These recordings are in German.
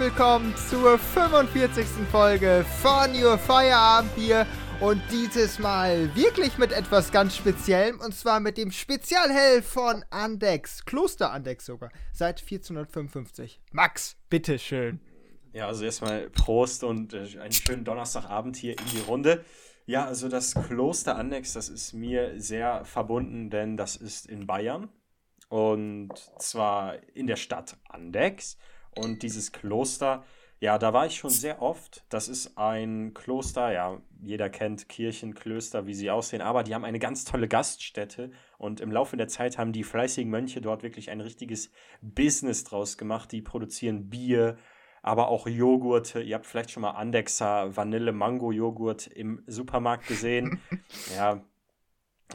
willkommen zur 45. Folge von Your Feierabendbier und dieses Mal wirklich mit etwas ganz Speziellem und zwar mit dem Spezialhell von Andex, Kloster Andex sogar, seit 1455. Max, bitteschön. Ja, also erstmal Prost und äh, einen schönen Donnerstagabend hier in die Runde. Ja, also das Kloster Andex, das ist mir sehr verbunden, denn das ist in Bayern und zwar in der Stadt Andex. Und dieses Kloster, ja, da war ich schon sehr oft. Das ist ein Kloster, ja, jeder kennt Kirchen, Klöster, wie sie aussehen, aber die haben eine ganz tolle Gaststätte und im Laufe der Zeit haben die fleißigen Mönche dort wirklich ein richtiges Business draus gemacht. Die produzieren Bier, aber auch Joghurte. Ihr habt vielleicht schon mal Andexer Vanille-Mango-Joghurt im Supermarkt gesehen. ja,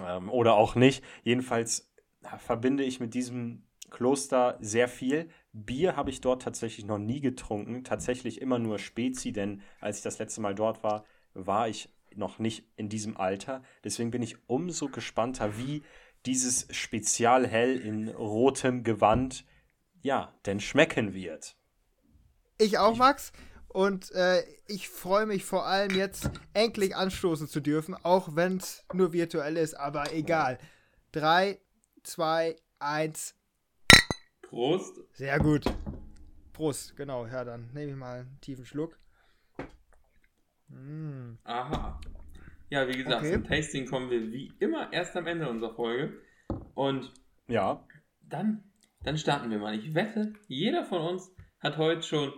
ähm, oder auch nicht. Jedenfalls verbinde ich mit diesem Kloster sehr viel. Bier habe ich dort tatsächlich noch nie getrunken. Tatsächlich immer nur Spezi, denn als ich das letzte Mal dort war, war ich noch nicht in diesem Alter. Deswegen bin ich umso gespannter, wie dieses Spezialhell in rotem Gewand, ja, denn schmecken wird. Ich auch, Max. Und äh, ich freue mich vor allem jetzt endlich anstoßen zu dürfen, auch wenn es nur virtuell ist, aber egal. Drei, zwei, eins. Prost. Sehr gut. Prost, genau. Ja, dann nehme ich mal einen tiefen Schluck. Mm. Aha. Ja, wie gesagt, okay. zum Tasting kommen wir wie immer erst am Ende unserer Folge. Und ja, dann, dann starten wir mal. Ich wette, jeder von uns hat heute schon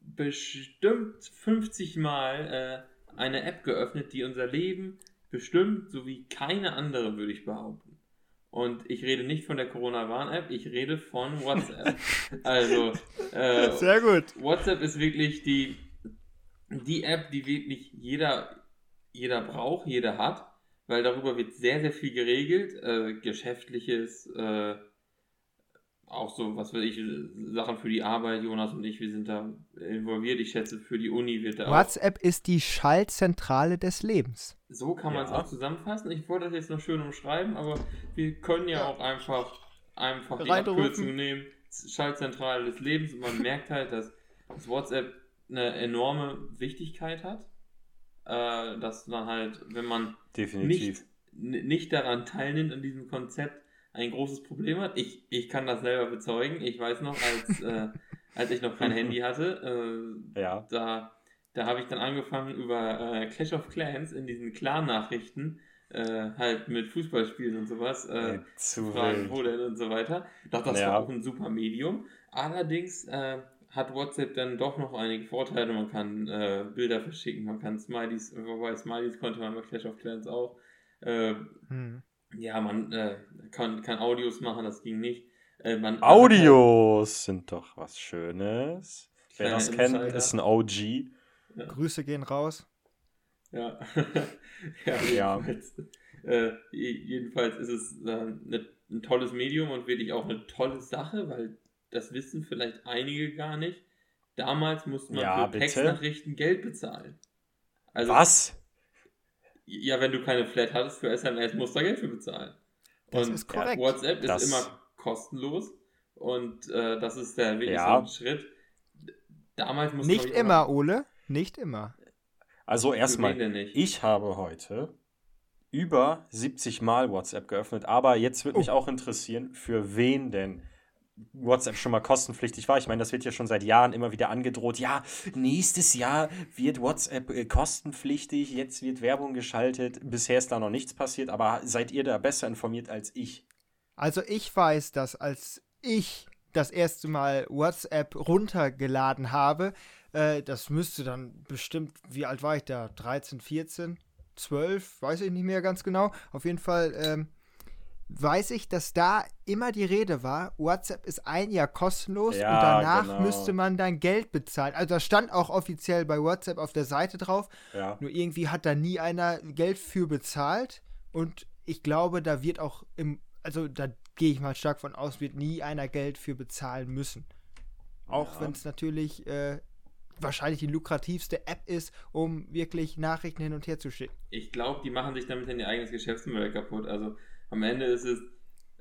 bestimmt 50 Mal äh, eine App geöffnet, die unser Leben bestimmt, so wie keine andere, würde ich behaupten. Und ich rede nicht von der Corona-Warn-App, ich rede von WhatsApp. also, äh, sehr gut. WhatsApp ist wirklich die, die App, die wirklich jeder, jeder braucht, jeder hat, weil darüber wird sehr, sehr viel geregelt. Äh, geschäftliches, äh, auch so, was weiß ich, Sachen für die Arbeit, Jonas und ich, wir sind da involviert. Ich schätze, für die Uni wird da WhatsApp auch, ist die Schaltzentrale des Lebens. So kann man es ja. auch zusammenfassen. Ich wollte das jetzt noch schön umschreiben, aber wir können ja, ja. auch einfach, einfach die Abkürzung nehmen. Schaltzentrale des Lebens und man merkt halt, dass, dass WhatsApp eine enorme Wichtigkeit hat. Äh, dass man halt, wenn man Definitiv. Nicht, nicht daran teilnimmt an diesem Konzept, ein großes Problem hat. Ich, ich kann das selber bezeugen. Ich weiß noch, als, äh, als ich noch kein Handy hatte, äh, ja. da, da habe ich dann angefangen über äh, Clash of Clans in diesen Clan-Nachrichten äh, halt mit Fußballspielen und sowas äh, zu fragen, wo denn und so weiter. Doch, das ja. war auch ein super Medium. Allerdings äh, hat WhatsApp dann doch noch einige Vorteile. Man kann Bilder verschicken, man kann Smileys, wobei Smileys konnte man bei Clash of Clans auch. Hm ja, man äh, kann, kann Audios machen, das ging nicht. Äh, man, Audios halt, sind doch was Schönes. Wer das kennt, ist ein OG. Ja. Grüße gehen raus. Ja, ja, jedenfalls, ja. Äh, jedenfalls ist es äh, ne, ein tolles Medium und wirklich auch eine tolle Sache, weil das wissen vielleicht einige gar nicht. Damals musste man ja, für bitte? Textnachrichten Geld bezahlen. Also, was? Ja, wenn du keine Flat hattest für SMS, musst du da Geld für bezahlen. Das und ist korrekt. WhatsApp das ist immer kostenlos und äh, das ist der wirklich ja. Schritt. Damals musste Nicht immer, Ole. Nicht immer. Also erstmal, ich habe heute über 70 Mal WhatsApp geöffnet, aber jetzt würde oh. mich auch interessieren, für wen denn WhatsApp schon mal kostenpflichtig war. Ich meine, das wird ja schon seit Jahren immer wieder angedroht. Ja, nächstes Jahr wird WhatsApp äh, kostenpflichtig, jetzt wird Werbung geschaltet. Bisher ist da noch nichts passiert, aber seid ihr da besser informiert als ich? Also ich weiß, dass als ich das erste Mal WhatsApp runtergeladen habe, äh, das müsste dann bestimmt, wie alt war ich da? 13, 14, 12, weiß ich nicht mehr ganz genau. Auf jeden Fall ähm, weiß ich, dass da immer die Rede war, WhatsApp ist ein Jahr kostenlos ja, und danach genau. müsste man dann Geld bezahlen. Also das stand auch offiziell bei WhatsApp auf der Seite drauf. Ja. Nur irgendwie hat da nie einer Geld für bezahlt und ich glaube, da wird auch im, also da gehe ich mal stark von aus, wird nie einer Geld für bezahlen müssen. Auch ja. wenn es natürlich äh, wahrscheinlich die lukrativste App ist, um wirklich Nachrichten hin und her zu schicken. Ich glaube, die machen sich damit in ihr eigenes Geschäftsmodell kaputt. Also am Ende ist es,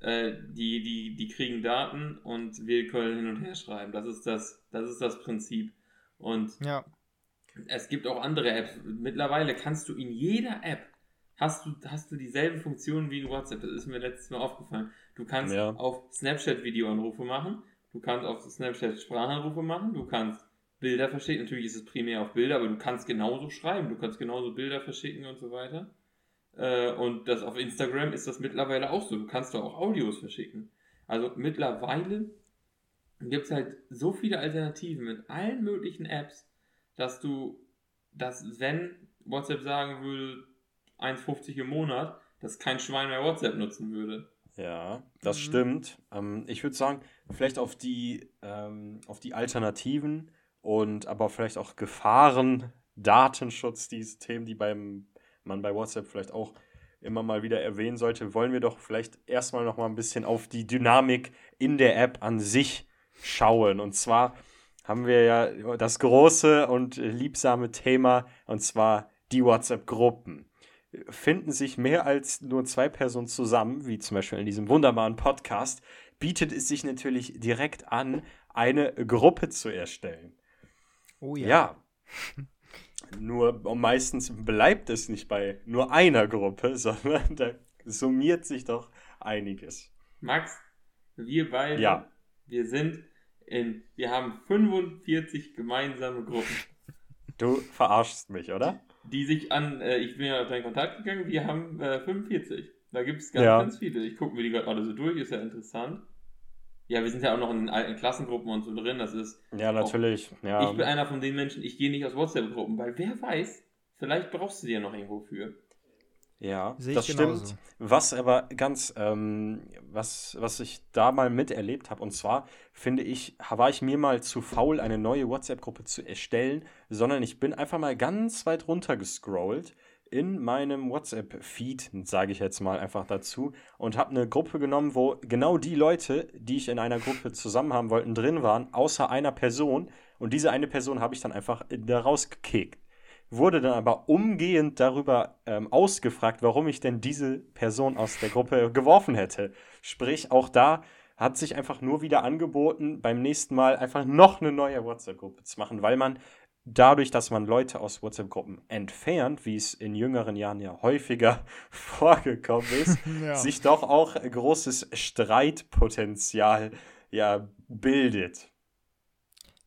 äh, die, die, die kriegen Daten und wir können hin und her schreiben. Das ist das, das ist das Prinzip. Und ja. es gibt auch andere Apps. Mittlerweile kannst du in jeder App hast du, hast du dieselben Funktionen wie in WhatsApp. Das ist mir letztes Mal aufgefallen. Du kannst ja. auf Snapchat Videoanrufe machen, du kannst auf Snapchat Sprachanrufe machen, du kannst Bilder verschicken. Natürlich ist es primär auf Bilder, aber du kannst genauso schreiben, du kannst genauso Bilder verschicken und so weiter. Äh, und das auf Instagram ist das mittlerweile auch so. Du kannst da auch Audios verschicken. Also mittlerweile gibt es halt so viele Alternativen mit allen möglichen Apps, dass du, dass wenn WhatsApp sagen würde, 1,50 im Monat, dass kein Schwein mehr WhatsApp nutzen würde. Ja, das mhm. stimmt. Ähm, ich würde sagen, vielleicht auf die, ähm, auf die Alternativen und aber vielleicht auch Gefahren, Datenschutz, diese Themen, die beim, man bei WhatsApp vielleicht auch immer mal wieder erwähnen sollte, wollen wir doch vielleicht erstmal noch mal ein bisschen auf die Dynamik in der App an sich schauen. Und zwar haben wir ja das große und liebsame Thema, und zwar die WhatsApp-Gruppen finden sich mehr als nur zwei Personen zusammen, wie zum Beispiel in diesem wunderbaren Podcast, bietet es sich natürlich direkt an, eine Gruppe zu erstellen. Oh ja. Ja. Nur meistens bleibt es nicht bei nur einer Gruppe, sondern da summiert sich doch einiges. Max, wir beide, ja. wir sind in, wir haben 45 gemeinsame Gruppen. Du verarschst mich, oder? die sich an, äh, ich bin ja auf deinen Kontakt gegangen, wir haben äh, 45. Da gibt es ganz, ja. ganz viele. Ich gucke mir die gerade alle so durch, ist ja interessant. Ja, wir sind ja auch noch in den alten Klassengruppen und so drin. Das ist. Ja, natürlich. Auch, ja. Ich bin einer von den Menschen, ich gehe nicht aus WhatsApp-Gruppen, weil wer weiß, vielleicht brauchst du die ja noch irgendwo für. Ja, das stimmt. Was aber ganz, ähm, was, was ich da mal miterlebt habe, und zwar finde ich, war ich mir mal zu faul, eine neue WhatsApp-Gruppe zu erstellen, sondern ich bin einfach mal ganz weit runter gescrollt in meinem WhatsApp-Feed, sage ich jetzt mal einfach dazu, und habe eine Gruppe genommen, wo genau die Leute, die ich in einer Gruppe zusammen haben wollten, drin waren, außer einer Person. Und diese eine Person habe ich dann einfach da rausgekickt wurde dann aber umgehend darüber ähm, ausgefragt, warum ich denn diese Person aus der Gruppe geworfen hätte. Sprich, auch da hat sich einfach nur wieder angeboten, beim nächsten Mal einfach noch eine neue WhatsApp-Gruppe zu machen, weil man dadurch, dass man Leute aus WhatsApp-Gruppen entfernt, wie es in jüngeren Jahren ja häufiger vorgekommen ist, ja. sich doch auch großes Streitpotenzial ja bildet.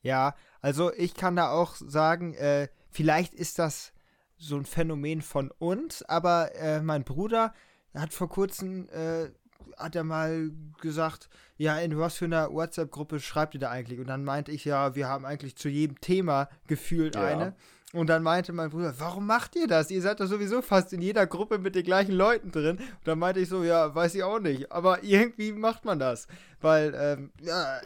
Ja, also ich kann da auch sagen, äh, Vielleicht ist das so ein Phänomen von uns, aber äh, mein Bruder hat vor kurzem, äh, hat er mal gesagt, ja, in was für einer WhatsApp-Gruppe schreibt ihr da eigentlich? Und dann meinte ich, ja, wir haben eigentlich zu jedem Thema gefühlt ja. eine. Und dann meinte mein Bruder, warum macht ihr das? Ihr seid doch sowieso fast in jeder Gruppe mit den gleichen Leuten drin. Und dann meinte ich so, ja, weiß ich auch nicht. Aber irgendwie macht man das. Weil, ähm, ja,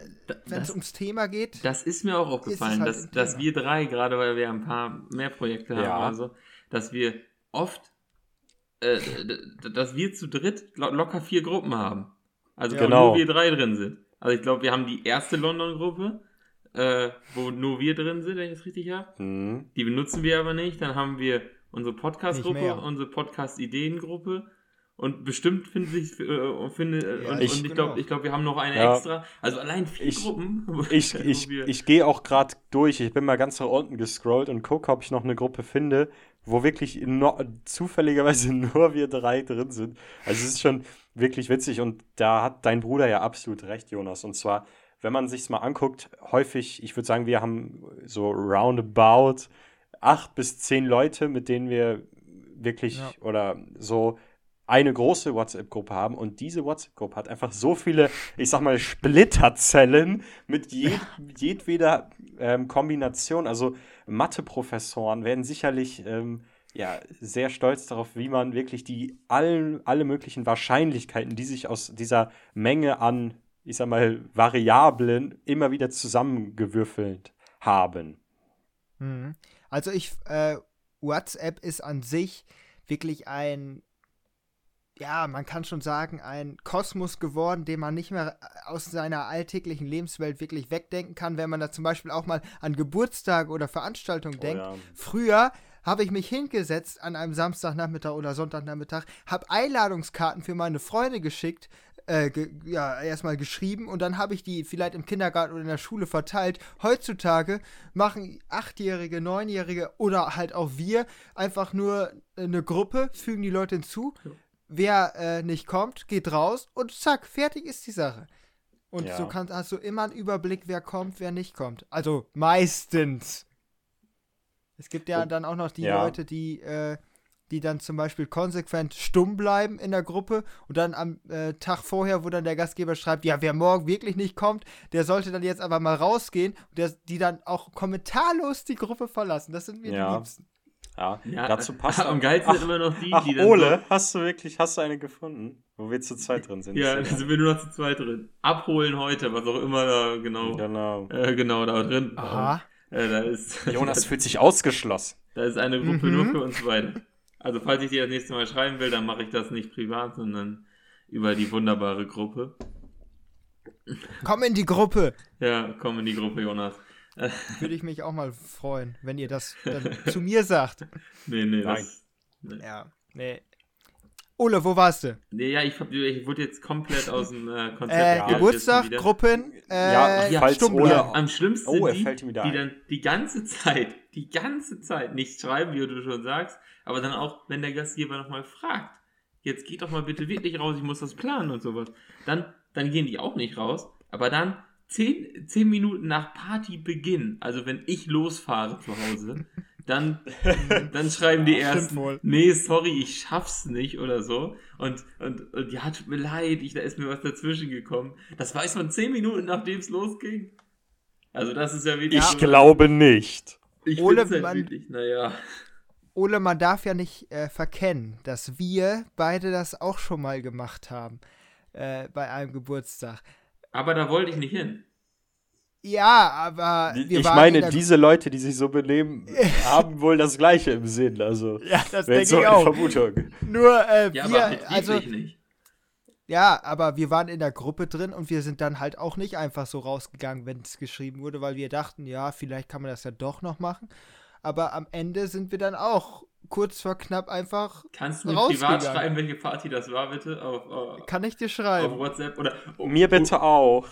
wenn es ums Thema geht. Das ist mir auch aufgefallen, halt dass, dass wir drei, gerade weil wir ein paar mehr Projekte haben, ja. also, dass wir oft, äh, dass wir zu dritt locker vier Gruppen haben. Also, genau. wo nur wir drei drin sind. Also, ich glaube, wir haben die erste London-Gruppe äh, wo nur wir drin sind, wenn ich das richtig habe. Mhm. Die benutzen wir aber nicht. Dann haben wir unsere Podcast-Gruppe, unsere Podcast-Ideen-Gruppe. Und bestimmt finden sich äh, finde, ja, und, ich, und ich glaube, genau. glaub, wir haben noch eine ja. extra. Also allein vier ich, Gruppen. Ich, ich, ich gehe auch gerade durch. Ich bin mal ganz nach unten gescrollt und gucke, ob ich noch eine Gruppe finde, wo wirklich no, zufälligerweise nur wir drei drin sind. Also es ist schon wirklich witzig und da hat dein Bruder ja absolut recht, Jonas. Und zwar wenn man sich mal anguckt, häufig, ich würde sagen, wir haben so roundabout acht bis zehn Leute, mit denen wir wirklich ja. oder so eine große WhatsApp-Gruppe haben und diese WhatsApp-Gruppe hat einfach so viele, ich sag mal, Splitterzellen mit jed jedweder ähm, Kombination. Also Mathe-Professoren werden sicherlich ähm, ja, sehr stolz darauf, wie man wirklich die allen, alle möglichen Wahrscheinlichkeiten, die sich aus dieser Menge an ich sag mal, Variablen immer wieder zusammengewürfelt haben. Mhm. Also ich, äh, WhatsApp ist an sich wirklich ein, ja, man kann schon sagen, ein Kosmos geworden, den man nicht mehr äh, aus seiner alltäglichen Lebenswelt wirklich wegdenken kann, wenn man da zum Beispiel auch mal an Geburtstage oder Veranstaltungen oh, denkt. Ja. Früher habe ich mich hingesetzt an einem Samstagnachmittag oder Sonntagnachmittag, habe Einladungskarten für meine Freunde geschickt, äh, ge ja, erstmal geschrieben und dann habe ich die vielleicht im Kindergarten oder in der Schule verteilt. Heutzutage machen Achtjährige, Neunjährige oder halt auch wir einfach nur eine Gruppe, fügen die Leute hinzu. Wer äh, nicht kommt, geht raus und zack, fertig ist die Sache. Und ja. so kannst, hast du immer einen Überblick, wer kommt, wer nicht kommt. Also meistens. Es gibt ja dann auch noch die ja. Leute, die äh, die dann zum Beispiel konsequent stumm bleiben in der Gruppe und dann am äh, Tag vorher, wo dann der Gastgeber schreibt, ja, wer morgen wirklich nicht kommt, der sollte dann jetzt aber mal rausgehen und der, die dann auch kommentarlos die Gruppe verlassen. Das sind mir ja. die Liebsten. Ja, ja dazu passt am geilsten sind immer noch die, ach, die dann Ole, so hast du wirklich, hast du eine gefunden, wo wir zu zweit drin sind? ja, da sind wir nur noch zu zweit drin. Abholen heute, was auch immer da genau, genau, äh, genau da drin. Aha. Äh, da ist, Jonas fühlt sich ausgeschlossen. Da ist eine Gruppe mhm. nur für uns beide. Also falls ich dir das nächste Mal schreiben will, dann mache ich das nicht privat, sondern über die wunderbare Gruppe. Komm in die Gruppe! Ja, komm in die Gruppe, Jonas. Würde ich mich auch mal freuen, wenn ihr das zu mir sagt. Nee, nee, Nein. Das, nee. Ja, nee. Ole, wo warst du? Nee, ja, ich, ich wurde jetzt komplett aus dem äh, Konzept. Äh, ja, Geburtstag, Gruppen, äh, ja, ja falls Ole, Am schlimmsten oh, sind die, die dann die ganze Zeit, die ganze Zeit nicht schreiben, wie du schon sagst, aber dann auch, wenn der Gastgeber nochmal fragt, jetzt geht doch mal bitte wirklich raus, ich muss das planen und sowas, dann, dann gehen die auch nicht raus, aber dann zehn, zehn Minuten nach Partybeginn, also wenn ich losfahre zu Hause, dann, dann schreiben die erst, nee, sorry, ich schaff's nicht oder so. Und, und, und ja, tut mir leid, ich, da ist mir was dazwischen gekommen. Das weiß man zehn Minuten, nachdem es losging. Also das ist ja wirklich. Ich so, glaube nicht. Ich Ole, halt man, wirklich, naja. Ole, man darf ja nicht äh, verkennen, dass wir beide das auch schon mal gemacht haben äh, bei einem Geburtstag. Aber da wollte ich nicht hin. Ja, aber ich meine, diese Leute, die sich so benehmen, haben wohl das Gleiche im Sinn. Also, ja, das denke so ich auch. Vermutung. Nur äh, ja, wir, aber also nicht. Ja, aber wir waren in der Gruppe drin und wir sind dann halt auch nicht einfach so rausgegangen, wenn es geschrieben wurde, weil wir dachten, ja, vielleicht kann man das ja doch noch machen aber am Ende sind wir dann auch kurz vor knapp einfach. Kannst du mir privat schreiben, welche Party das war, bitte? Auf, uh, Kann ich dir schreiben? Auf WhatsApp oder. Oh, mir bitte auch.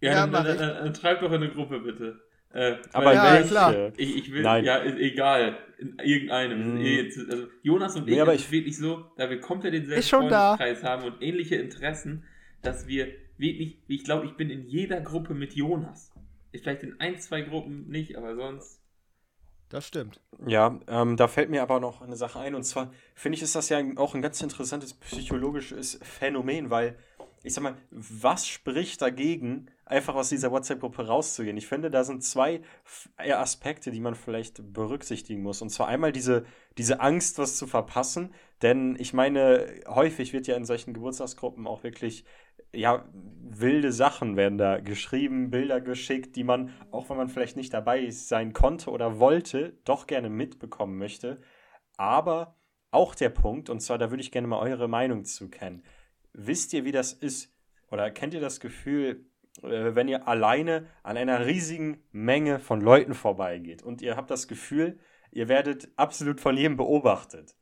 Ja, ja dann, dann, dann, dann, schreib doch in eine Gruppe, bitte. Äh, aber ja, welche? Klar. Ich, ich will, Nein. ja, egal. In irgendeinem. Mm. Also Jonas und ich, nee, aber ich wirklich so, da wir komplett denselben Freundeskreis haben und ähnliche Interessen, dass wir wirklich, ich glaube, ich bin in jeder Gruppe mit Jonas. Vielleicht in ein, zwei Gruppen nicht, aber sonst. Das stimmt. Ja, ähm, da fällt mir aber noch eine Sache ein. Und zwar finde ich, ist das ja auch ein ganz interessantes psychologisches Phänomen, weil ich sag mal, was spricht dagegen, einfach aus dieser WhatsApp-Gruppe rauszugehen? Ich finde, da sind zwei Aspekte, die man vielleicht berücksichtigen muss. Und zwar einmal diese, diese Angst, was zu verpassen. Denn ich meine, häufig wird ja in solchen Geburtstagsgruppen auch wirklich ja, wilde Sachen werden da geschrieben, Bilder geschickt, die man, auch wenn man vielleicht nicht dabei sein konnte oder wollte, doch gerne mitbekommen möchte. Aber auch der Punkt, und zwar da würde ich gerne mal eure Meinung zu kennen. Wisst ihr, wie das ist? Oder kennt ihr das Gefühl, äh, wenn ihr alleine an einer riesigen Menge von Leuten vorbeigeht und ihr habt das Gefühl, ihr werdet absolut von jedem beobachtet?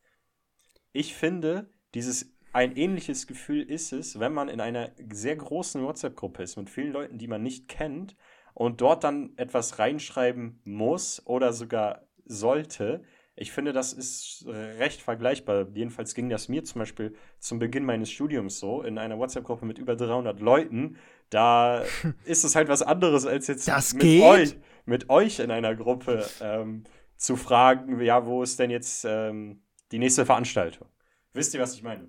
Ich finde, dieses ein ähnliches Gefühl ist es, wenn man in einer sehr großen WhatsApp-Gruppe ist mit vielen Leuten, die man nicht kennt und dort dann etwas reinschreiben muss oder sogar sollte. Ich finde, das ist recht vergleichbar. Jedenfalls ging das mir zum Beispiel zum Beginn meines Studiums so, in einer WhatsApp-Gruppe mit über 300 Leuten. Da ist es halt was anderes, als jetzt das mit, geht? Euch, mit euch in einer Gruppe ähm, zu fragen, ja, wo ist denn jetzt ähm, die nächste Veranstaltung? Wisst ihr, was ich meine?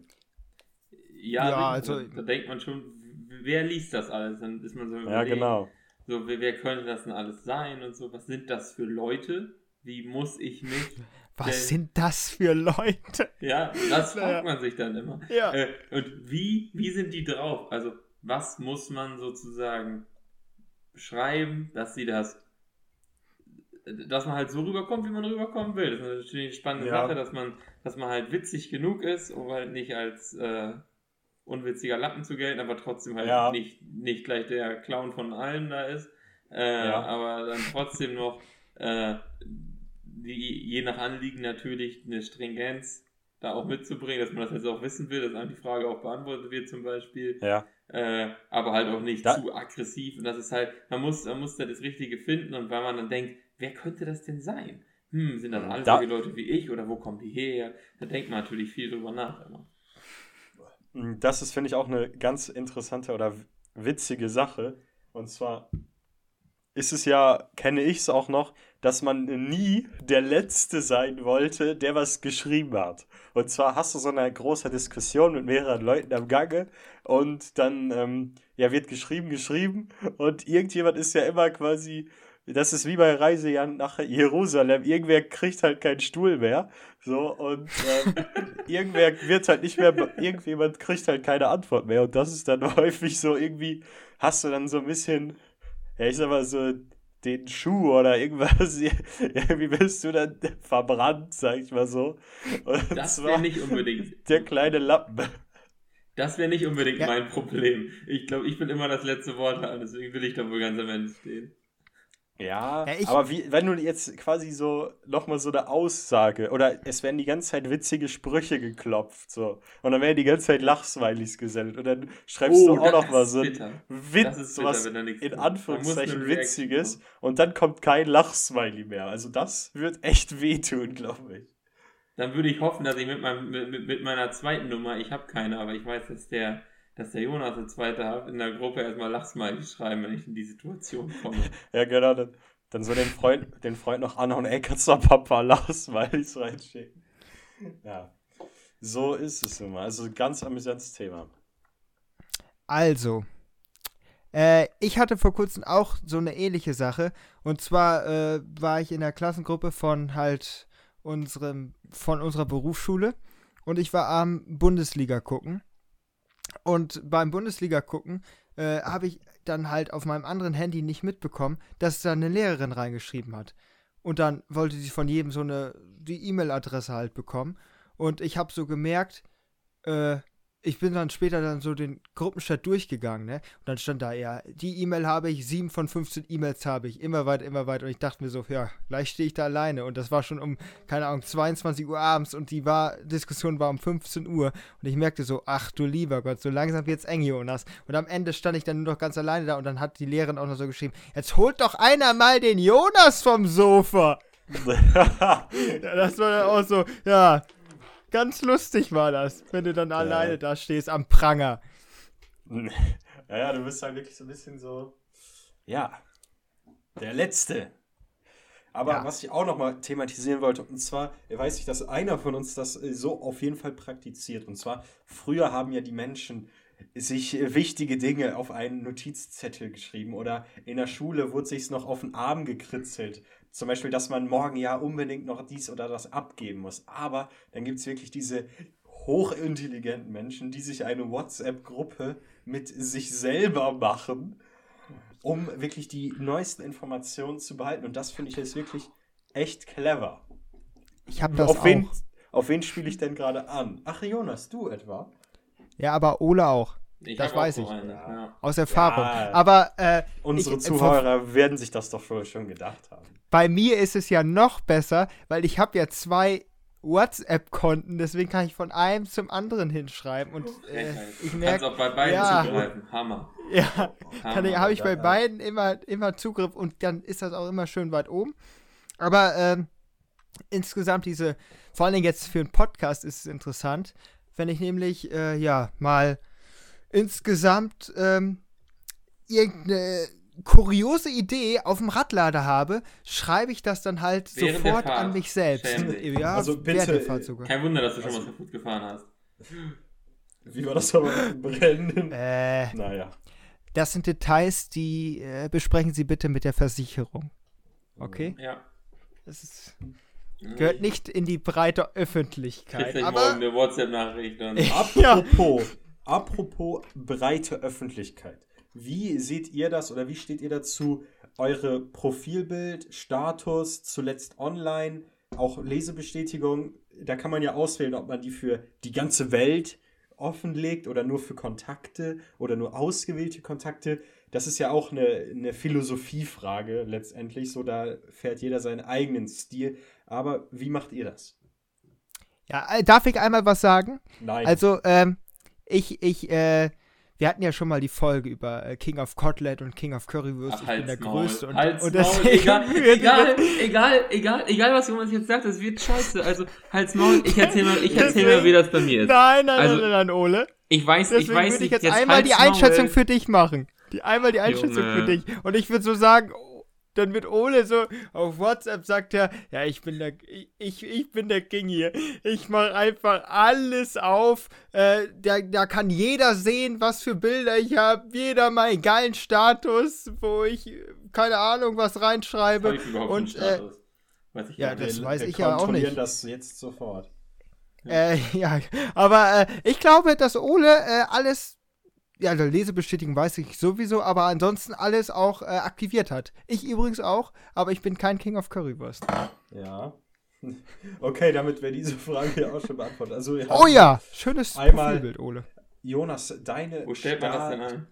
Ja, ja also, da denkt man schon, wer liest das alles? Dann ist man so Ja, genau. So, wer, wer könnte das denn alles sein und so? Was sind das für Leute? Wie muss ich mich. Was denn, sind das für Leute? Ja, das fragt man sich dann immer. Ja. Äh, und wie, wie sind die drauf? Also, was muss man sozusagen schreiben, dass sie das dass man halt so rüberkommt, wie man rüberkommen will. Das ist natürlich eine spannende ja. Sache, dass man, dass man halt witzig genug ist, um halt nicht als äh, unwitziger Lappen zu gelten, aber trotzdem halt ja. nicht, nicht gleich der Clown von allen da ist. Äh, ja. Aber dann trotzdem noch, äh, die, je nach Anliegen natürlich eine Stringenz da auch mitzubringen, dass man das jetzt auch wissen will, dass einem die Frage auch beantwortet wird zum Beispiel. Ja. Äh, aber halt auch nicht da zu aggressiv. Und das ist halt, man muss, man muss da das Richtige finden und weil man dann denkt, wer könnte das denn sein? Hm, sind das alle da, solche Leute wie ich oder wo kommen die her? Da denkt man natürlich viel drüber nach immer. Das ist, finde ich, auch eine ganz interessante oder witzige Sache. Und zwar ist es ja, kenne ich es auch noch, dass man nie der Letzte sein wollte, der was geschrieben hat. Und zwar hast du so eine große Diskussion mit mehreren Leuten am Gange und dann ähm, ja, wird geschrieben, geschrieben und irgendjemand ist ja immer quasi, das ist wie bei Reise ja nach Jerusalem, irgendwer kriegt halt keinen Stuhl mehr. So, und ähm, irgendwer wird halt nicht mehr, irgendjemand kriegt halt keine Antwort mehr. Und das ist dann häufig so irgendwie, hast du dann so ein bisschen ja, ich sag mal so, den Schuh oder irgendwas, irgendwie bist du dann verbrannt, sag ich mal so. Und das wäre nicht unbedingt. Der kleine Lappen. Das wäre nicht unbedingt ja. mein Problem. Ich glaube, ich bin immer das letzte Wort deswegen will ich da wohl ganz am Ende stehen. Ja, ja aber wie, wenn du jetzt quasi so nochmal so eine Aussage oder es werden die ganze Zeit witzige Sprüche geklopft, so. Und dann werden die ganze Zeit Lachsmilies gesendet und dann schreibst oh, du auch nochmal so ein Witz, bitter, was in Anführungszeichen Witziges und dann kommt kein Lachsmiley mehr. Also das wird echt wehtun, glaube ich. Dann würde ich hoffen, dass ich mit, meinem, mit, mit meiner zweiten Nummer, ich habe keine, aber ich weiß, dass der dass der Jonas der Zweite hat, in der Gruppe erstmal Lachsmiley schreiben, wenn ich in die Situation komme. ja, genau. Dann, dann so den Freund, den Freund noch anhauen, ey, kannst du Papa Lachsmilies reinschicken. Ja. So ist es immer. Also ganz amüsantes Thema. Also, äh, ich hatte vor kurzem auch so eine ähnliche Sache. Und zwar äh, war ich in der Klassengruppe von halt unserem, von unserer Berufsschule. Und ich war am Bundesliga gucken. Und beim Bundesliga gucken äh, habe ich dann halt auf meinem anderen Handy nicht mitbekommen, dass da eine Lehrerin reingeschrieben hat. Und dann wollte sie von jedem so eine die E-Mail-Adresse halt bekommen. Und ich habe so gemerkt, äh, ich bin dann später dann so den Gruppenchat durchgegangen, ne? Und dann stand da, ja, die E-Mail habe ich, 7 von 15 E-Mails habe ich, immer weiter, immer weiter. Und ich dachte mir so, ja, gleich stehe ich da alleine. Und das war schon um, keine Ahnung, 22 Uhr abends und die war, Diskussion war um 15 Uhr. Und ich merkte so, ach du lieber Gott, so langsam wird's eng, Jonas. Und am Ende stand ich dann nur noch ganz alleine da und dann hat die Lehrerin auch noch so geschrieben, jetzt holt doch einer mal den Jonas vom Sofa. das war dann auch so, ja, Ganz lustig war das, wenn du dann ja. alleine da stehst am Pranger. Ja, ja, du bist halt wirklich so ein bisschen so, ja, der Letzte. Aber ja. was ich auch nochmal thematisieren wollte, und zwar weiß ich, dass einer von uns das äh, so auf jeden Fall praktiziert. Und zwar, früher haben ja die Menschen sich äh, wichtige Dinge auf einen Notizzettel geschrieben oder in der Schule wurde sich noch auf den Arm gekritzelt. Zum Beispiel, dass man morgen ja unbedingt noch dies oder das abgeben muss. Aber dann gibt es wirklich diese hochintelligenten Menschen, die sich eine WhatsApp-Gruppe mit sich selber machen, um wirklich die neuesten Informationen zu behalten. Und das finde ich jetzt wirklich echt clever. Ich habe das auf auch. Wen, auf wen spiele ich denn gerade an? Ach, Jonas, du etwa? Ja, aber Ole auch. Ich das weiß ich. Eine, ja. Aus Erfahrung. Ja, aber äh, unsere ich, Zuhörer werden sich das doch schon gedacht haben. Bei mir ist es ja noch besser, weil ich habe ja zwei WhatsApp-Konten, deswegen kann ich von einem zum anderen hinschreiben und äh, ich merke, auch bei beiden ja, zugreifen. Hammer. Ja, habe ich bei beiden immer, immer Zugriff und dann ist das auch immer schön weit oben. Aber ähm, insgesamt diese, vor allen Dingen jetzt für einen Podcast ist es interessant, wenn ich nämlich äh, ja mal insgesamt ähm, irgendeine kuriose Idee auf dem Radlader habe, schreibe ich das dann halt während sofort an mich selbst. Ja, also bitte, Kein Wunder, dass du schon also, mal kaputt gefahren hast. Wie war das aber mit Brennen? Äh, naja. Das sind Details, die äh, besprechen Sie bitte mit der Versicherung. Okay? Ja. Das ist, gehört nicht in die breite Öffentlichkeit. Ich aber morgen eine WhatsApp-Nachricht. Apropos, apropos breite Öffentlichkeit. Wie seht ihr das oder wie steht ihr dazu? Eure Profilbild, Status, zuletzt online, auch Lesebestätigung, da kann man ja auswählen, ob man die für die ganze Welt offenlegt oder nur für Kontakte oder nur ausgewählte Kontakte. Das ist ja auch eine, eine Philosophiefrage letztendlich. So, da fährt jeder seinen eigenen Stil. Aber wie macht ihr das? Ja, äh, darf ich einmal was sagen? Nein. Also, ähm, ich, ich, äh, wir hatten ja schon mal die Folge über äh, King of Cotlet und King of Currywurst. Ach, ich bin der Maul. Größte. Und, Halt's und deswegen egal, egal, egal, egal, egal, was jemand jetzt sagt, das wird scheiße. Also, halt's Maul, ich erzähl mal, ich erzähl mal, wie das bei mir ist. Nein, nein, also, nein, nein, Ole. Ich weiß, deswegen ich weiß nicht. Ich jetzt, jetzt einmal die Einschätzung Maul. für dich machen. Die einmal die Einschätzung Junge. für dich. Und ich würde so sagen, dann wird Ole so auf WhatsApp sagt er, ja, ich bin der ich, ich bin der King hier. Ich mache einfach alles auf. Äh, da, da kann jeder sehen, was für Bilder ich habe. Jeder meinen geilen Status, wo ich keine Ahnung was reinschreibe. ich Und äh, weiß ich ja, das weiß ich ja auch nicht. das jetzt sofort. Äh, ja, aber äh, ich glaube, dass Ole äh, alles ja, der Lesebestätigung weiß ich sowieso, aber ansonsten alles auch äh, aktiviert hat. Ich übrigens auch, aber ich bin kein King of Currywurst. Ja. Okay, damit wäre diese Frage ja auch schon beantwortet. Also, oh ja, schönes einmal, Profilbild, Ole. Jonas, deine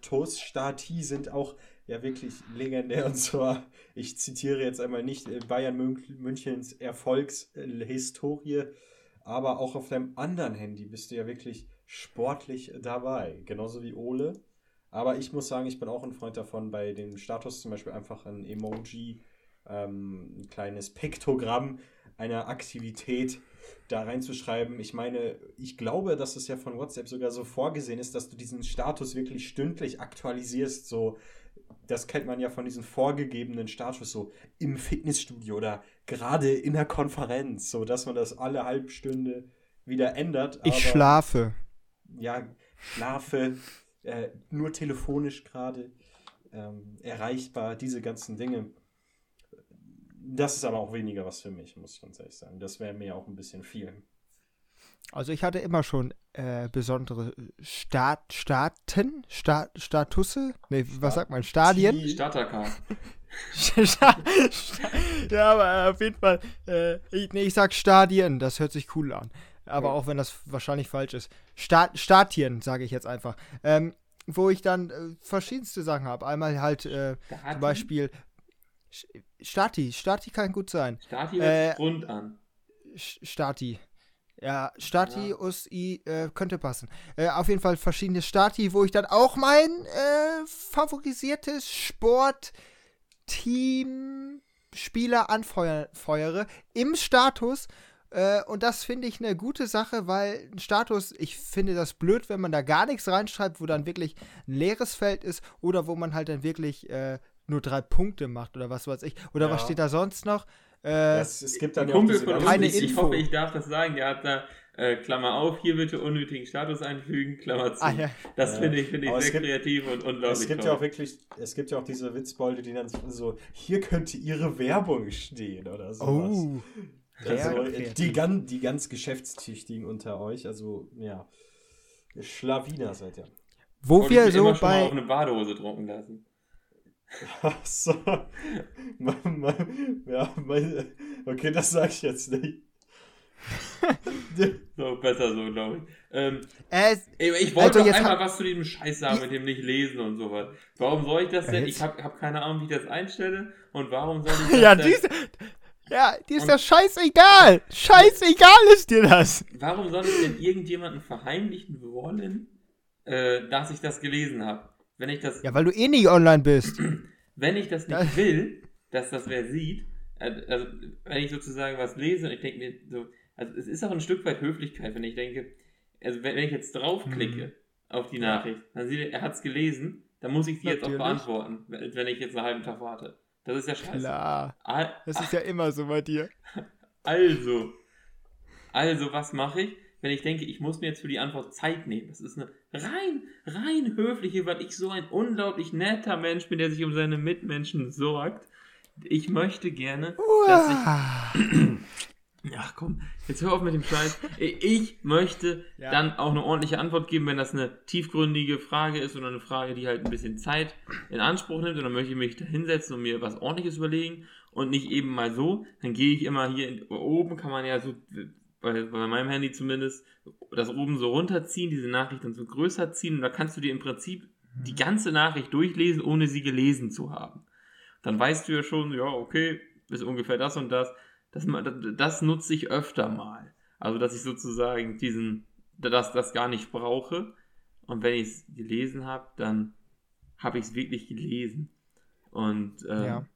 Toast-Stati sind auch ja wirklich legendär. Und zwar, ich zitiere jetzt einmal nicht äh, Bayern Münchens Erfolgshistorie, aber auch auf deinem anderen Handy bist du ja wirklich sportlich dabei, genauso wie Ole. Aber ich muss sagen, ich bin auch ein Freund davon, bei dem Status zum Beispiel einfach ein Emoji, ähm, ein kleines Piktogramm einer Aktivität da reinzuschreiben. Ich meine, ich glaube, dass es ja von WhatsApp sogar so vorgesehen ist, dass du diesen Status wirklich stündlich aktualisierst. So, das kennt man ja von diesen vorgegebenen Status, so im Fitnessstudio oder gerade in der Konferenz, so dass man das alle halbe Stunde wieder ändert. Ich schlafe ja, schlafe, äh, nur telefonisch gerade ähm, erreichbar, diese ganzen Dinge. Das ist aber auch weniger was für mich, muss ich ganz ehrlich sagen. Das wäre mir auch ein bisschen viel. Also ich hatte immer schon äh, besondere Stat Staaten, Stat Statusse, nee, was sagt man, Stadien? Startercard. ja, aber auf jeden Fall, äh, ich, nee, ich sag Stadien, das hört sich cool an aber ja. auch wenn das wahrscheinlich falsch ist. Stat Statien, sage ich jetzt einfach. Ähm, wo ich dann äh, verschiedenste Sachen habe. Einmal halt äh, zum Beispiel Stati. Stati kann gut sein. Stati hört äh, rund an. Stati. Ja, Stati, ja. USI äh, könnte passen. Äh, auf jeden Fall verschiedene Stati, wo ich dann auch mein äh, favorisiertes Sportteam Spieler anfeuere im Status äh, und das finde ich eine gute Sache, weil ein Status, ich finde das blöd, wenn man da gar nichts reinschreibt, wo dann wirklich ein leeres Feld ist oder wo man halt dann wirklich äh, nur drei Punkte macht oder was weiß ich. Oder ja. was steht da sonst noch? Äh, das, es gibt dann ja Kumpel von uns, ich, ich hoffe, ich darf das sagen, der hat da äh, Klammer auf, hier bitte unnötigen Status einfügen, Klammer zu. Ah, ja. Das ja. finde ich, find ich sehr gibt, kreativ und unglaublich Es gibt toll. ja auch wirklich, es gibt ja auch diese Witzbolde, die dann so, hier könnte ihre Werbung stehen oder sowas. Oh. Also, die, ganz, die ganz Geschäftstüchtigen unter euch, also ja, Schlawiner seid ihr. Wo Und wir so immer bei. Schon mal eine Badehose drucken lassen. Ach so. ja, okay, das sag ich jetzt nicht. so, besser so, glaube ich. Ähm, es, ich wollte also doch einmal was zu diesem Scheiß sagen mit dem nicht lesen und sowas. Warum soll ich das denn? Ich habe hab keine Ahnung, wie ich das einstelle. Und warum soll ich das ja, diese, ja, dir ist und das scheißegal. Scheißegal ist dir das. Warum soll ich denn irgendjemanden verheimlichen wollen, äh, dass ich das gelesen habe? Wenn ich das. Ja, weil du eh nicht online bist. Wenn ich das nicht will, dass das wer sieht, äh, also wenn ich sozusagen was lese und ich denke mir so, also es ist auch ein Stück weit Höflichkeit, wenn ich denke, also wenn, wenn ich jetzt draufklicke mhm. auf die Nachricht, dann sieht er, er hat es gelesen, dann muss ich die Natürlich. jetzt auch beantworten, wenn ich jetzt einen halben Tag warte. Das ist ja scheiße. Klar. das ist ja immer so bei dir. Also. Also, was mache ich, wenn ich denke, ich muss mir jetzt für die Antwort Zeit nehmen? Das ist eine rein, rein höfliche, weil ich so ein unglaublich netter Mensch bin, der sich um seine Mitmenschen sorgt. Ich möchte gerne, dass ich. Ach komm, jetzt hör auf mit dem Scheiß. Ich möchte ja. dann auch eine ordentliche Antwort geben, wenn das eine tiefgründige Frage ist oder eine Frage, die halt ein bisschen Zeit in Anspruch nimmt. Und dann möchte ich mich da hinsetzen und mir was ordentliches überlegen und nicht eben mal so. Dann gehe ich immer hier in, oben, kann man ja so, bei, bei meinem Handy zumindest, das oben so runterziehen, diese Nachricht dann so größer ziehen. Und da kannst du dir im Prinzip die ganze Nachricht durchlesen, ohne sie gelesen zu haben. Dann weißt du ja schon, ja, okay, ist ungefähr das und das das, das nutze ich öfter mal. Also, dass ich sozusagen diesen, das, das gar nicht brauche. Und wenn ich es gelesen habe, dann habe ich es wirklich gelesen. Und äh, ja.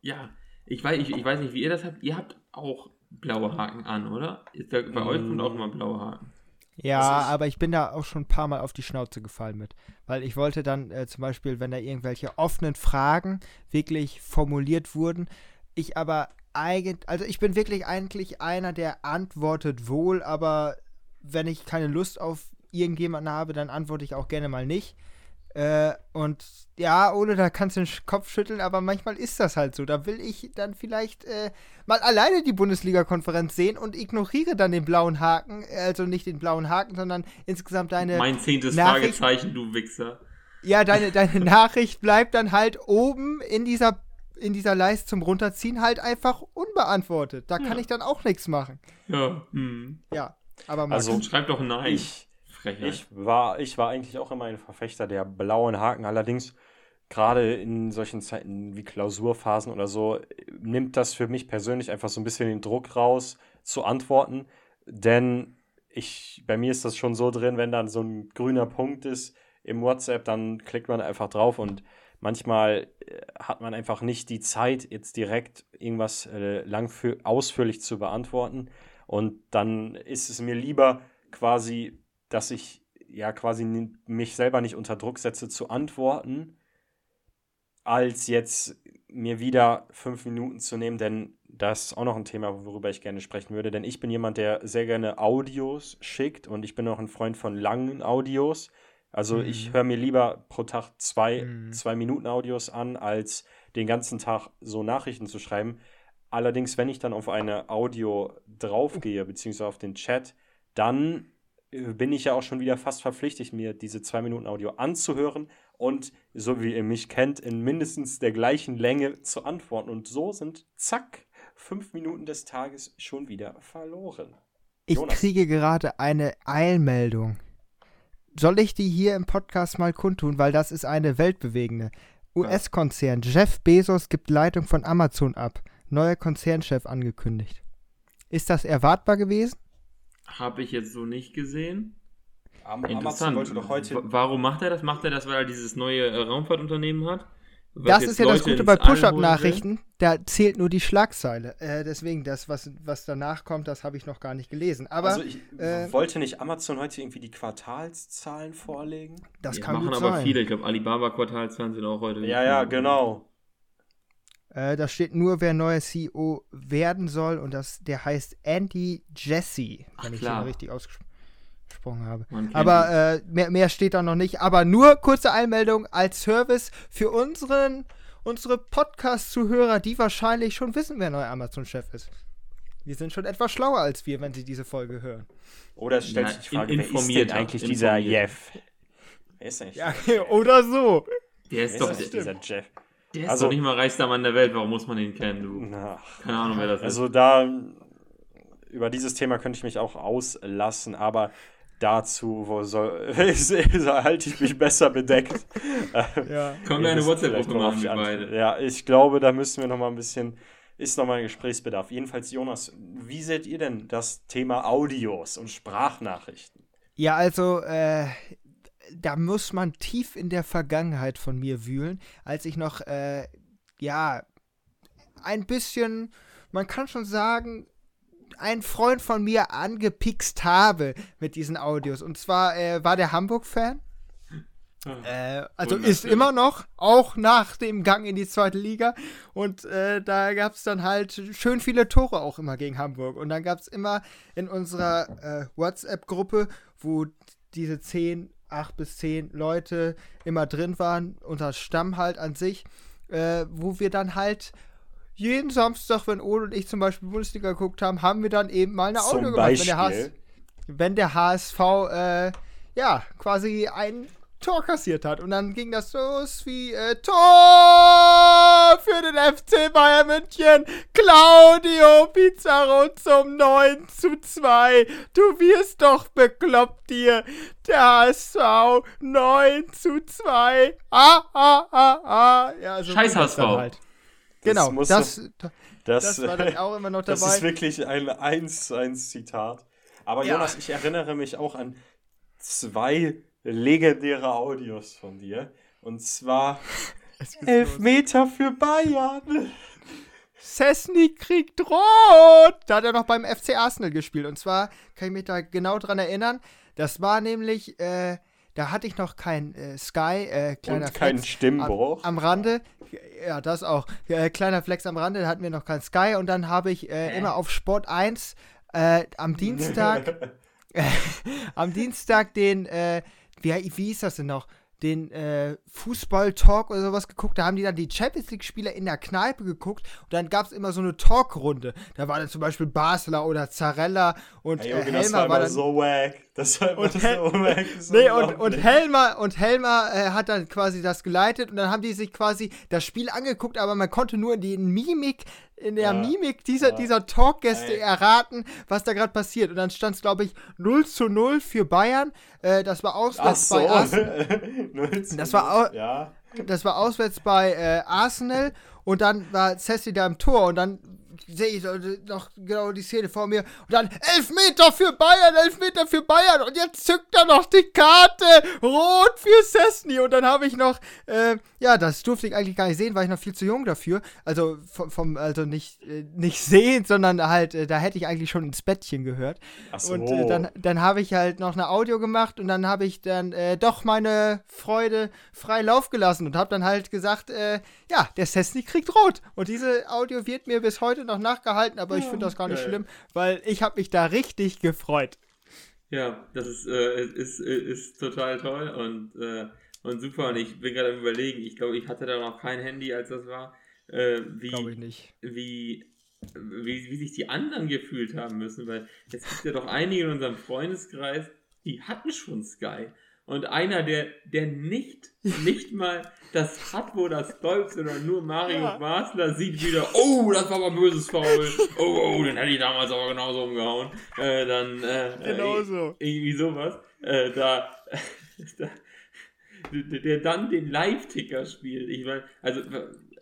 ja, ich weiß, ich, ich weiß nicht, wie ihr das habt. Ihr habt auch blaue Haken an, oder? Da, bei mm. euch kommt auch immer blaue Haken. Ja, aber ich bin da auch schon ein paar Mal auf die Schnauze gefallen mit. Weil ich wollte dann äh, zum Beispiel, wenn da irgendwelche offenen Fragen wirklich formuliert wurden, ich aber eigentlich, also ich bin wirklich eigentlich einer, der antwortet wohl, aber wenn ich keine Lust auf irgendjemanden habe, dann antworte ich auch gerne mal nicht. Äh, und ja, ohne da kannst du den Kopf schütteln, aber manchmal ist das halt so. Da will ich dann vielleicht äh, mal alleine die Bundesliga-Konferenz sehen und ignoriere dann den blauen Haken, also nicht den blauen Haken, sondern insgesamt deine. Mein zehntes Nachricht. Fragezeichen, du Wichser. Ja, deine, deine Nachricht bleibt dann halt oben in dieser, in dieser Leiste zum Runterziehen halt einfach unbeantwortet. Da ja. kann ich dann auch nichts machen. Ja. Hm. Ja, aber mal. Also, schreib doch Nein. Ich, Frechheit. Ich war, ich war eigentlich auch immer ein Verfechter der blauen Haken. Allerdings, gerade in solchen Zeiten wie Klausurphasen oder so, nimmt das für mich persönlich einfach so ein bisschen den Druck raus, zu antworten. Denn ich, bei mir ist das schon so drin, wenn dann so ein grüner Punkt ist im WhatsApp, dann klickt man einfach drauf und manchmal äh, hat man einfach nicht die Zeit, jetzt direkt irgendwas äh, lang für, ausführlich zu beantworten. Und dann ist es mir lieber, quasi dass ich ja quasi mich selber nicht unter Druck setze zu antworten, als jetzt mir wieder fünf Minuten zu nehmen, denn das ist auch noch ein Thema, worüber ich gerne sprechen würde, denn ich bin jemand, der sehr gerne Audios schickt und ich bin auch ein Freund von langen Audios. Also mhm. ich höre mir lieber pro Tag zwei, mhm. zwei Minuten Audios an, als den ganzen Tag so Nachrichten zu schreiben. Allerdings, wenn ich dann auf eine Audio draufgehe, beziehungsweise auf den Chat, dann bin ich ja auch schon wieder fast verpflichtet, mir diese zwei Minuten Audio anzuhören und, so wie ihr mich kennt, in mindestens der gleichen Länge zu antworten. Und so sind, zack, fünf Minuten des Tages schon wieder verloren. Ich Jonas. kriege gerade eine Eilmeldung. Soll ich die hier im Podcast mal kundtun, weil das ist eine weltbewegende. US-Konzern Jeff Bezos gibt Leitung von Amazon ab. Neuer Konzernchef angekündigt. Ist das erwartbar gewesen? Habe ich jetzt so nicht gesehen. Am Interessant. wollte doch heute. Warum macht er das? Macht er das, weil er dieses neue äh, Raumfahrtunternehmen hat? Das ist ja Leute das Gute bei Push-Up-Nachrichten. Da zählt nur die Schlagzeile. Äh, deswegen, das, was, was danach kommt, das habe ich noch gar nicht gelesen. Aber also ich, äh, wollte nicht Amazon heute irgendwie die Quartalszahlen vorlegen? Das ja, kann machen gut aber sein. viele. Ich glaube, Alibaba-Quartalszahlen sind auch heute. Ja, ja, genau. Äh, da steht nur, wer neuer CEO werden soll und das, der heißt Andy Jesse, wenn Ach, ich ihn richtig ausgesprochen habe. Aber äh, mehr, mehr steht da noch nicht. Aber nur kurze Einmeldung als Service für unseren, unsere Podcast-Zuhörer, die wahrscheinlich schon wissen, wer neuer Amazon-Chef ist. Wir sind schon etwas schlauer als wir, wenn sie diese Folge hören. Oder es stellt sich die Frage, wer ist denn eigentlich dieser Jeff? Wer ist eigentlich? Ja, oder so. Der ist doch ist dieser Jeff. Der ist also, doch nicht mal reichster Mann der Welt, warum muss man ihn kennen, du? Na, Keine Ahnung, wer das also ist. Also da, über dieses Thema könnte ich mich auch auslassen, aber dazu, wo soll, halte ich mich besser bedeckt. ja. Können wir eine WhatsApp-Gruppe machen, wir beide. Ja, ich glaube, da müssen wir noch mal ein bisschen, ist noch mal ein Gesprächsbedarf. Jedenfalls, Jonas, wie seht ihr denn das Thema Audios und Sprachnachrichten? Ja, also, äh, da muss man tief in der Vergangenheit von mir wühlen, als ich noch, äh, ja, ein bisschen, man kann schon sagen, ein Freund von mir angepickst habe mit diesen Audios. Und zwar äh, war der Hamburg-Fan. Äh, also ist immer noch, auch nach dem Gang in die zweite Liga. Und äh, da gab es dann halt schön viele Tore auch immer gegen Hamburg. Und dann gab es immer in unserer äh, WhatsApp-Gruppe, wo diese zehn acht bis zehn Leute immer drin waren, unser Stamm halt an sich, äh, wo wir dann halt jeden Samstag, wenn Ole und ich zum Beispiel Bundesliga geguckt haben, haben wir dann eben mal eine Audio gemacht. Wenn der, HS, wenn der HSV äh, ja quasi ein Tor kassiert hat. Und dann ging das los wie äh, Tor für den FC Bayern München. Claudio Pizarro zum 9 zu 2. Du wirst doch bekloppt dir. Der HSV 9 zu 2. Ah, ah, ah, ah. Ja, so Scheiß HSV. Halt. Genau, das, das, das, das, war dann auch immer noch dabei. Das ist wirklich ein 1 1 Zitat. Aber ja. Jonas, ich erinnere mich auch an zwei legendäre Audios von dir. Und zwar elf Meter für Bayern. Cessny kriegt rot. Da hat er noch beim FC Arsenal gespielt. Und zwar kann ich mich da genau dran erinnern. Das war nämlich, äh, da hatte ich noch kein äh, Sky, äh, kleiner Und kein Stimmbruch. Am, am, Rande. Ja, das auch. Äh, kleiner Flex am Rande, da hatten wir noch kein Sky. Und dann habe ich äh, immer auf Sport 1 äh, am Dienstag, am Dienstag den, wie, wie hieß das denn noch? den äh, Fußball-Talk oder sowas geguckt. Da haben die dann die Champions League-Spieler in der Kneipe geguckt und dann gab es immer so eine Talkrunde. Da war dann zum Beispiel Basler oder Zarella und hey, okay, äh, Helmer das war, war dann so wack. Das war und so wack. So nee, und, und Helmer und Helmer äh, hat dann quasi das geleitet und dann haben die sich quasi das Spiel angeguckt, aber man konnte nur die Mimik in der ja, Mimik dieser, ja. dieser Talkgäste erraten, was da gerade passiert. Und dann stand es, glaube ich, 0 zu 0 für Bayern. Äh, das war auswärts so. bei Arsenal. das, war ja. das war auswärts bei äh, Arsenal. Und dann war Cessy da im Tor. Und dann sehe ich noch genau die Szene vor mir. Und dann elf Meter für Bayern, elf Meter für Bayern. Und jetzt zückt er noch die Karte. Rot für Sesni. Und dann habe ich noch, äh, ja, das durfte ich eigentlich gar nicht sehen, weil ich noch viel zu jung dafür. Also vom, vom also nicht, äh, nicht sehend, sondern halt, äh, da hätte ich eigentlich schon ins Bettchen gehört. Ach so. Und äh, dann, dann habe ich halt noch eine Audio gemacht und dann habe ich dann äh, doch meine Freude frei Lauf gelassen und habe dann halt gesagt, äh, ja, der Sesni kriegt rot. Und diese Audio wird mir bis heute noch nachgehalten, aber ich finde das gar nicht schlimm, weil ich habe mich da richtig gefreut. Ja, das ist, äh, ist, ist, total toll und, äh, und super. Und ich bin gerade am überlegen, ich glaube, ich hatte da noch kein Handy, als das war. Äh, wie, glaube ich nicht. Wie, wie, wie sich die anderen gefühlt haben müssen, weil es gibt ja doch einige in unserem Freundeskreis, die hatten schon Sky. Und einer, der, der nicht, nicht mal das hat, wo das läuft, sondern nur Mario ja. Basler sieht wieder, oh, das war aber böses Foul. Oh, oh, den hätte ich damals aber genauso umgehauen. Äh, dann, äh, genau so. irgendwie sowas. Äh, da, da, der dann den Live-Ticker spielt. Ich meine, also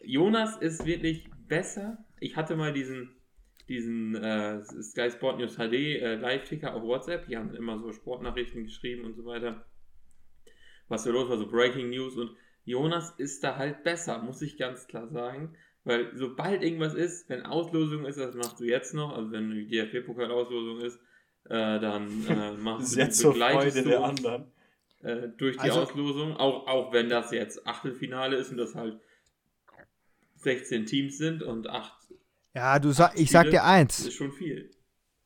Jonas ist wirklich besser. Ich hatte mal diesen, diesen äh, Sky Sport News HD äh, Live-Ticker auf WhatsApp. Die haben immer so Sportnachrichten geschrieben und so weiter was da los war, so Breaking News und Jonas ist da halt besser, muss ich ganz klar sagen. Weil sobald irgendwas ist, wenn Auslosung ist, das machst du jetzt noch, also wenn die DFB-Pokal-Auslosung ist, äh, dann äh, machst du jetzt zur Freude der anderen. Äh, durch die also, Auslosung, auch, auch wenn das jetzt Achtelfinale ist und das halt 16 Teams sind und 8. Ja, du sag, ich sag dir eins. Das ist schon viel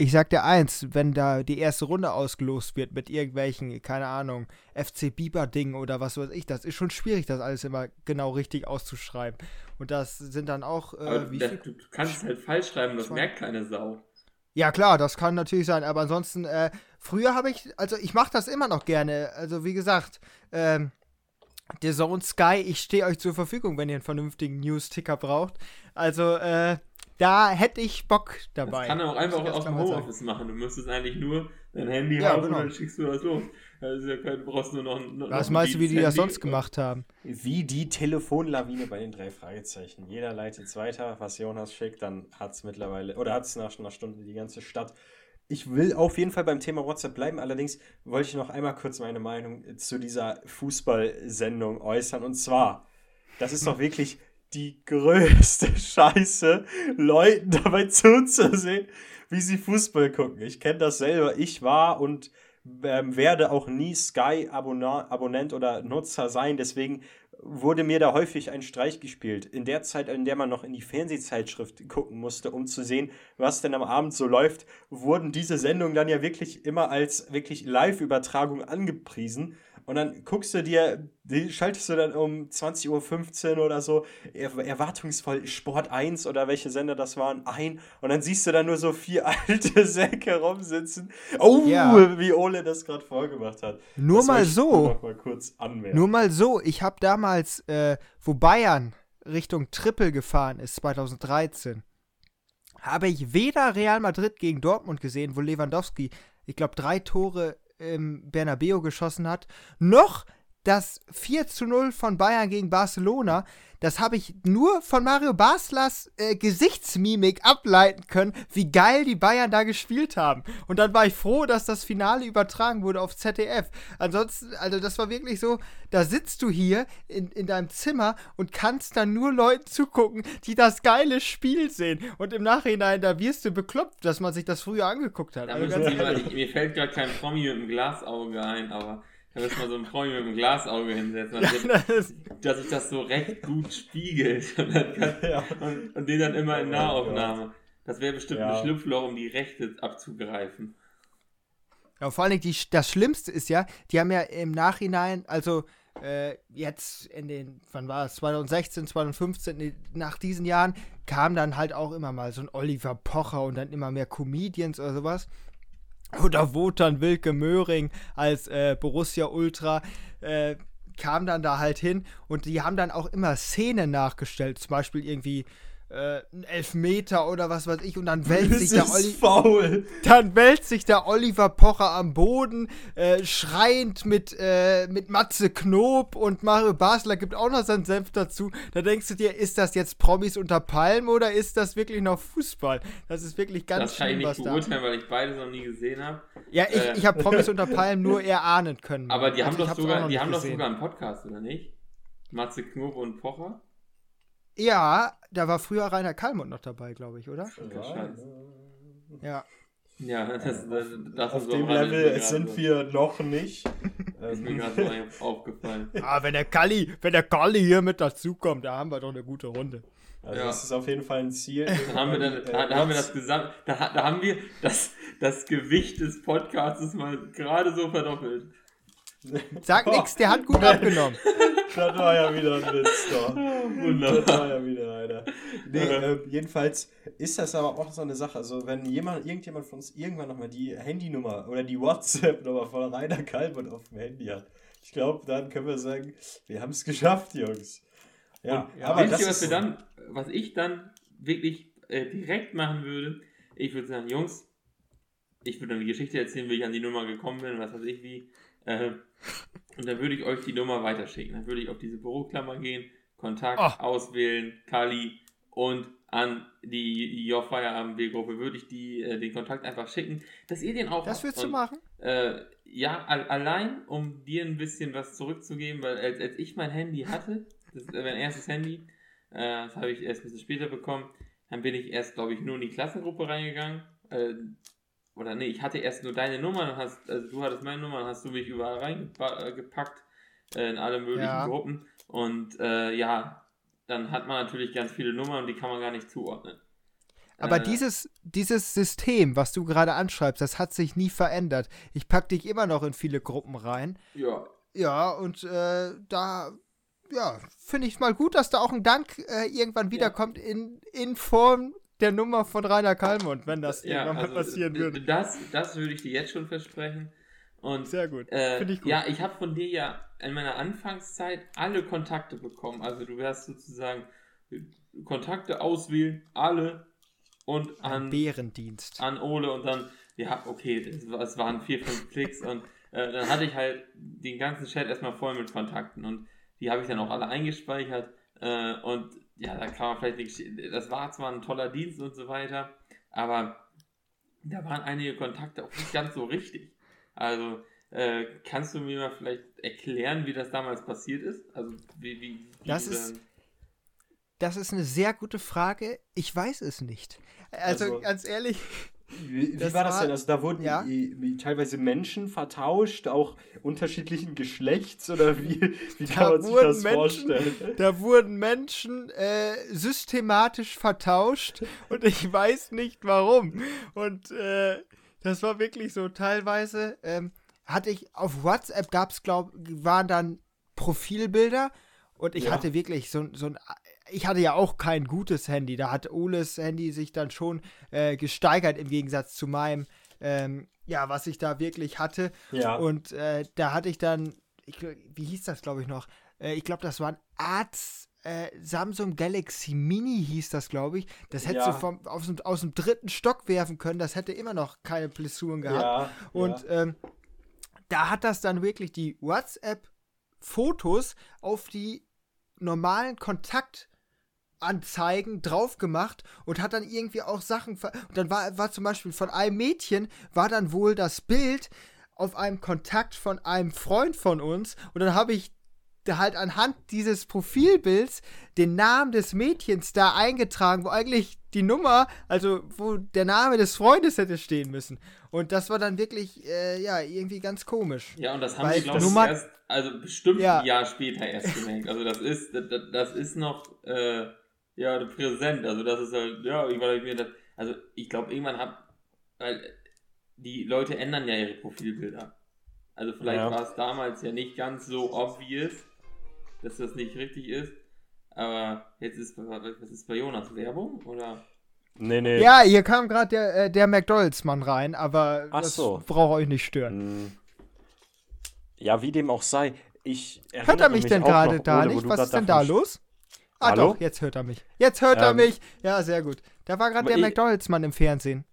ich sag dir eins, wenn da die erste Runde ausgelost wird mit irgendwelchen, keine Ahnung, FC Biber-Dingen oder was weiß ich, das ist schon schwierig, das alles immer genau richtig auszuschreiben. Und das sind dann auch. Äh, wie das, du kannst es halt falsch schreiben, das merkt keine Sau. Ja, klar, das kann natürlich sein, aber ansonsten, äh, früher habe ich, also ich mache das immer noch gerne. Also, wie gesagt, ähm, der Zone Sky, ich stehe euch zur Verfügung, wenn ihr einen vernünftigen News-Ticker braucht. Also, äh, da hätte ich Bock dabei. Das kann er auch einfach aus dem Homeoffice machen. Du müsstest eigentlich nur dein Handy ja, haben genau. und dann schickst du das los. Also du brauchst nur noch, noch Was meinst du, wie die das sonst gemacht haben? Wie die Telefonlawine bei den drei Fragezeichen. Jeder leitet es weiter, was Jonas schickt, dann hat es mittlerweile, oder hat es nach einer Stunde die ganze Stadt. Ich will auf jeden Fall beim Thema WhatsApp bleiben, allerdings wollte ich noch einmal kurz meine Meinung zu dieser Fußballsendung äußern. Und zwar, das ist doch wirklich die größte Scheiße, Leuten dabei zuzusehen, wie sie Fußball gucken. Ich kenne das selber. Ich war und ähm, werde auch nie Sky-Abonnent oder Nutzer sein. Deswegen wurde mir da häufig ein Streich gespielt. In der Zeit, in der man noch in die Fernsehzeitschrift gucken musste, um zu sehen, was denn am Abend so läuft, wurden diese Sendungen dann ja wirklich immer als wirklich Live-Übertragung angepriesen. Und dann guckst du dir, schaltest du dann um 20.15 Uhr oder so erwartungsvoll Sport 1 oder welche Sender das waren ein. Und dann siehst du da nur so vier alte Säcke rumsitzen. Oh, ja. wie Ole das gerade vorgemacht hat. Nur das mal so. Mal kurz nur mal so. Ich habe damals, äh, wo Bayern Richtung Triple gefahren ist, 2013, habe ich weder Real Madrid gegen Dortmund gesehen, wo Lewandowski, ich glaube, drei Tore im Bernabeo geschossen hat, noch das 4 zu 0 von Bayern gegen Barcelona, das habe ich nur von Mario Baslers äh, Gesichtsmimik ableiten können, wie geil die Bayern da gespielt haben. Und dann war ich froh, dass das Finale übertragen wurde auf ZDF. Ansonsten, also das war wirklich so, da sitzt du hier in, in deinem Zimmer und kannst dann nur Leuten zugucken, die das geile Spiel sehen. Und im Nachhinein, da wirst du bekloppt, dass man sich das früher angeguckt hat. Also mal, ich, mir fällt gerade kein Promi mit einem Glasauge ein, aber da muss man so ein Promi mit einem Glasauge hinsetzen, ja, das dass sich das so recht gut spiegelt und, kann, ja. und, und, den dann immer in Nahaufnahme. Das wäre bestimmt ja. ein Schlupfloch, um die Rechte abzugreifen. Ja, vor allem die, das Schlimmste ist ja, die haben ja im Nachhinein, also äh, jetzt in den, wann war es, 2016, 2015, nach diesen Jahren kam dann halt auch immer mal so ein Oliver Pocher und dann immer mehr Comedians oder sowas. Oder Wotan Wilke Möhring als äh, Borussia Ultra äh, kam dann da halt hin und die haben dann auch immer Szenen nachgestellt, zum Beispiel irgendwie äh, ein Elfmeter oder was weiß ich und dann wälzt sich der Oliver dann wälzt sich der Oliver Pocher am Boden äh, schreiend mit äh, mit Matze Knob und Mario Basler gibt auch noch seinen Senf dazu. Da denkst du dir ist das jetzt Promis unter Palmen oder ist das wirklich noch Fußball? Das ist wirklich ganz das schlimm was da Das kann ich nicht beurteilen weil ich beides noch nie gesehen habe ja ich, äh. ich habe Promis unter Palmen nur erahnen können. Aber die also haben doch sogar die haben doch sogar einen Podcast oder nicht? Matze Knob und Pocher? Ja, da war früher Rainer Kallmund noch dabei, glaube ich, oder? Ja. Ja, das, das, das Auf dem Level sind wir noch nicht. Das ist mir gerade so aufgefallen. Ah, wenn der Kalli, wenn der Kalli hier mit dazukommt, da haben wir doch eine gute Runde. Also ja. das ist auf jeden Fall ein Ziel. Dann haben wir, dann, da, da haben wir das Gesamt, da, da haben wir das, das Gewicht des Podcasts mal gerade so verdoppelt. Sag nix, der hat gut abgenommen. Das war ja wieder ein Witz, doch. Wunderbar. Das war ja wieder einer. Nee, äh, jedenfalls ist das aber auch so eine Sache. Also, wenn jemand, irgendjemand von uns irgendwann nochmal die Handynummer oder die WhatsApp-Nummer von Rainer Kalbert auf dem Handy hat, ich glaube, dann können wir sagen, wir haben es geschafft, Jungs. Ja, Und, aber das was, wir dann, was ich dann wirklich äh, direkt machen würde, ich würde sagen, Jungs, ich würde dann die Geschichte erzählen, wie ich an die Nummer gekommen bin, was weiß ich wie. Äh, und dann würde ich euch die Nummer weiterschicken. Dann würde ich auf diese Büroklammer gehen, Kontakt oh. auswählen, Kali und an die Your Feierabend B-Gruppe würde ich die, äh, den Kontakt einfach schicken, dass ihr den auch Das würdest du machen? Äh, ja, allein, um dir ein bisschen was zurückzugeben, weil als, als ich mein Handy hatte, das ist mein erstes Handy, äh, das habe ich erst ein bisschen später bekommen, dann bin ich erst, glaube ich, nur in die Klassengruppe reingegangen. Oder nee, ich hatte erst nur deine Nummer, hast, also du hattest meine Nummer, hast du mich überall reingepackt äh, in alle möglichen ja. Gruppen. Und äh, ja, dann hat man natürlich ganz viele Nummern und die kann man gar nicht zuordnen. Aber äh, dieses, dieses System, was du gerade anschreibst, das hat sich nie verändert. Ich pack dich immer noch in viele Gruppen rein. Ja. Ja, und äh, da ja, finde ich mal gut, dass da auch ein Dank äh, irgendwann wiederkommt ja. in, in Form der Nummer von Rainer Kalmund, wenn das ja, irgendwann also, mal passieren würde. Das, das würde ich dir jetzt schon versprechen. Und, Sehr gut. Äh, Finde ich gut. Ja, ich habe von dir ja in meiner Anfangszeit alle Kontakte bekommen. Also du wirst sozusagen Kontakte auswählen, alle und an Bärendienst. An Ole und dann, ja, okay, es waren vier, fünf Klicks und äh, dann hatte ich halt den ganzen Chat erstmal voll mit Kontakten und die habe ich dann auch alle eingespeichert äh, und ja, da kann man vielleicht nicht, das war zwar ein toller Dienst und so weiter, aber da waren einige Kontakte auch nicht ganz so richtig. Also, äh, kannst du mir mal vielleicht erklären, wie das damals passiert ist? Also, wie, wie, wie das ist, das ist eine sehr gute Frage. Ich weiß es nicht. Also, also ganz ehrlich, wie, wie war das denn? Also da wurden ja? teilweise Menschen vertauscht, auch unterschiedlichen Geschlechts oder wie, wie kann man sich das Menschen, vorstellen? Da wurden Menschen äh, systematisch vertauscht und ich weiß nicht warum. Und äh, das war wirklich so teilweise. Ähm, hatte ich auf WhatsApp gab es, glaube waren dann Profilbilder und ich ja. hatte wirklich so, so ein ich hatte ja auch kein gutes Handy. Da hat Oles Handy sich dann schon äh, gesteigert im Gegensatz zu meinem, ähm, ja, was ich da wirklich hatte. Ja. Und äh, da hatte ich dann, ich, wie hieß das, glaube ich, noch? Äh, ich glaube, das war ein Arzt. Äh, Samsung Galaxy Mini hieß das, glaube ich. Das hättest ja. du vom, aus, dem, aus dem dritten Stock werfen können. Das hätte immer noch keine Blessuren gehabt. Ja, Und ähm, da hat das dann wirklich die WhatsApp Fotos auf die normalen Kontaktanzeigen drauf gemacht und hat dann irgendwie auch Sachen. Und dann war, war zum Beispiel von einem Mädchen, war dann wohl das Bild auf einem Kontakt von einem Freund von uns. Und dann habe ich halt anhand dieses Profilbilds den Namen des Mädchens da eingetragen, wo eigentlich die Nummer, also wo der Name des Freundes hätte stehen müssen. Und das war dann wirklich, äh, ja, irgendwie ganz komisch. Ja, und das haben sie, glaube ich, erst, also bestimmt ja. ein Jahr später erst gemerkt. Also das ist, das, das ist noch, äh, ja, präsent. Also das ist halt, ja, ich mir das, also ich glaube, irgendwann hab, weil die Leute ändern ja ihre Profilbilder. Also vielleicht ja. war es damals ja nicht ganz so obvious, dass das nicht richtig ist. Aber jetzt ist, was ist bei Jonas? Werbung? Oder? Nee, nee. Ja, hier kam gerade der, äh, der McDonalds-Mann rein, aber Ach das so. braucht euch nicht stören. Hm. Ja, wie dem auch sei. Ich hört er mich, mich denn gerade da nicht? Was ist denn da los? Ah Hallo? doch, jetzt hört er mich. Jetzt hört ähm, er mich. Ja, sehr gut. Da war gerade der McDonalds-Mann im Fernsehen.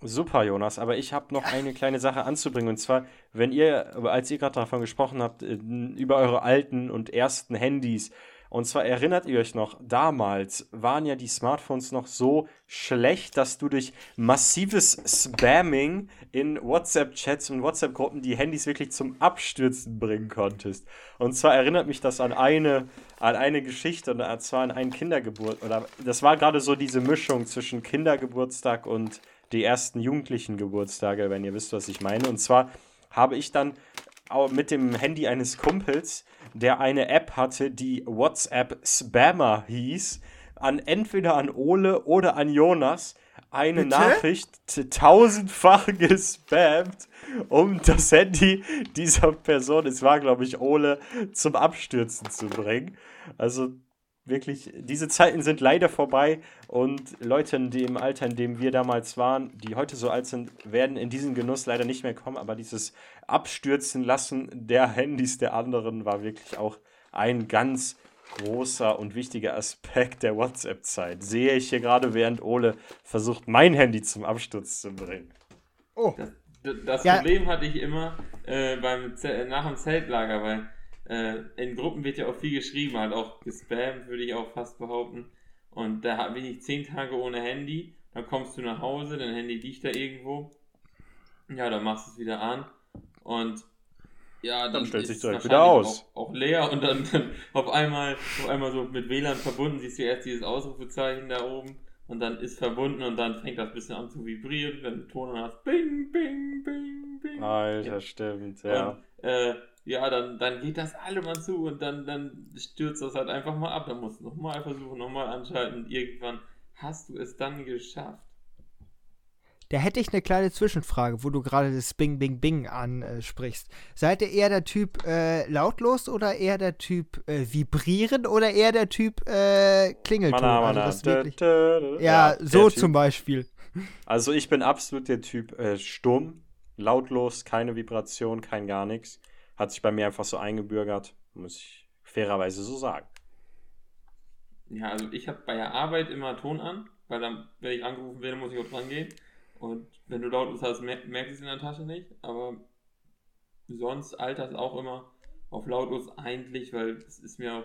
Super, Jonas, aber ich habe noch eine kleine Sache anzubringen. Und zwar, wenn ihr, als ihr gerade davon gesprochen habt, äh, über eure alten und ersten Handys, und zwar erinnert ihr euch noch, damals waren ja die Smartphones noch so schlecht, dass du durch massives Spamming in WhatsApp-Chats und WhatsApp-Gruppen die Handys wirklich zum Abstürzen bringen konntest. Und zwar erinnert mich das an eine, an eine Geschichte, und zwar an einen Kindergeburt. Oder das war gerade so diese Mischung zwischen Kindergeburtstag und die ersten jugendlichen Geburtstage, wenn ihr wisst, was ich meine. Und zwar habe ich dann mit dem Handy eines Kumpels, der eine App hatte, die WhatsApp Spammer hieß, an entweder an Ole oder an Jonas eine Bitte? Nachricht tausendfach gespammt, um das Handy dieser Person, es war glaube ich Ole, zum Abstürzen zu bringen. Also wirklich, diese Zeiten sind leider vorbei und Leute in dem Alter, in dem wir damals waren, die heute so alt sind, werden in diesen Genuss leider nicht mehr kommen. Aber dieses Abstürzen lassen der Handys der anderen war wirklich auch ein ganz großer und wichtiger Aspekt der WhatsApp-Zeit. Sehe ich hier gerade, während Ole versucht, mein Handy zum Absturz zu bringen. Oh. Das, das ja. Problem hatte ich immer äh, beim, nach dem Zeltlager, weil äh, in Gruppen wird ja auch viel geschrieben, halt auch gespammt, würde ich auch fast behaupten. Und da bin ich zehn Tage ohne Handy, dann kommst du nach Hause, dein Handy liegt da irgendwo. Ja, dann machst du es wieder an und ja, dann, dann stellt sich direkt wieder aus. Auch, auch, leer und dann, dann auf einmal auf einmal so mit WLAN verbunden, siehst du erst dieses Ausrufezeichen da oben und dann ist verbunden und dann fängt das ein bisschen an zu vibrieren, wenn du Ton hast, bing, bing, bing, bing. Alter, ja. stimmt, ja. Und, äh, ja, dann, dann geht das alle mal zu und dann, dann stürzt das halt einfach mal ab. Dann musst du nochmal versuchen, nochmal anschalten und irgendwann hast du es dann geschafft. Da hätte ich eine kleine Zwischenfrage, wo du gerade das Bing Bing Bing ansprichst. Seid ihr eher der Typ äh, lautlos oder eher der Typ äh, vibrieren oder eher der Typ äh, Klingelton? Mana, mana, also wirklich, da, da, ja, ja, so zum Beispiel. Also ich bin absolut der Typ äh, stumm, lautlos, keine Vibration, kein gar nichts. Hat sich bei mir einfach so eingebürgert, muss ich fairerweise so sagen. Ja, also ich habe bei der Arbeit immer Ton an, weil dann, wenn ich angerufen werde, muss ich auch dran gehen. Und wenn du lautlos hast, mer merkst du es in der Tasche nicht. Aber sonst altert auch immer auf lautlos eigentlich, weil es ist mir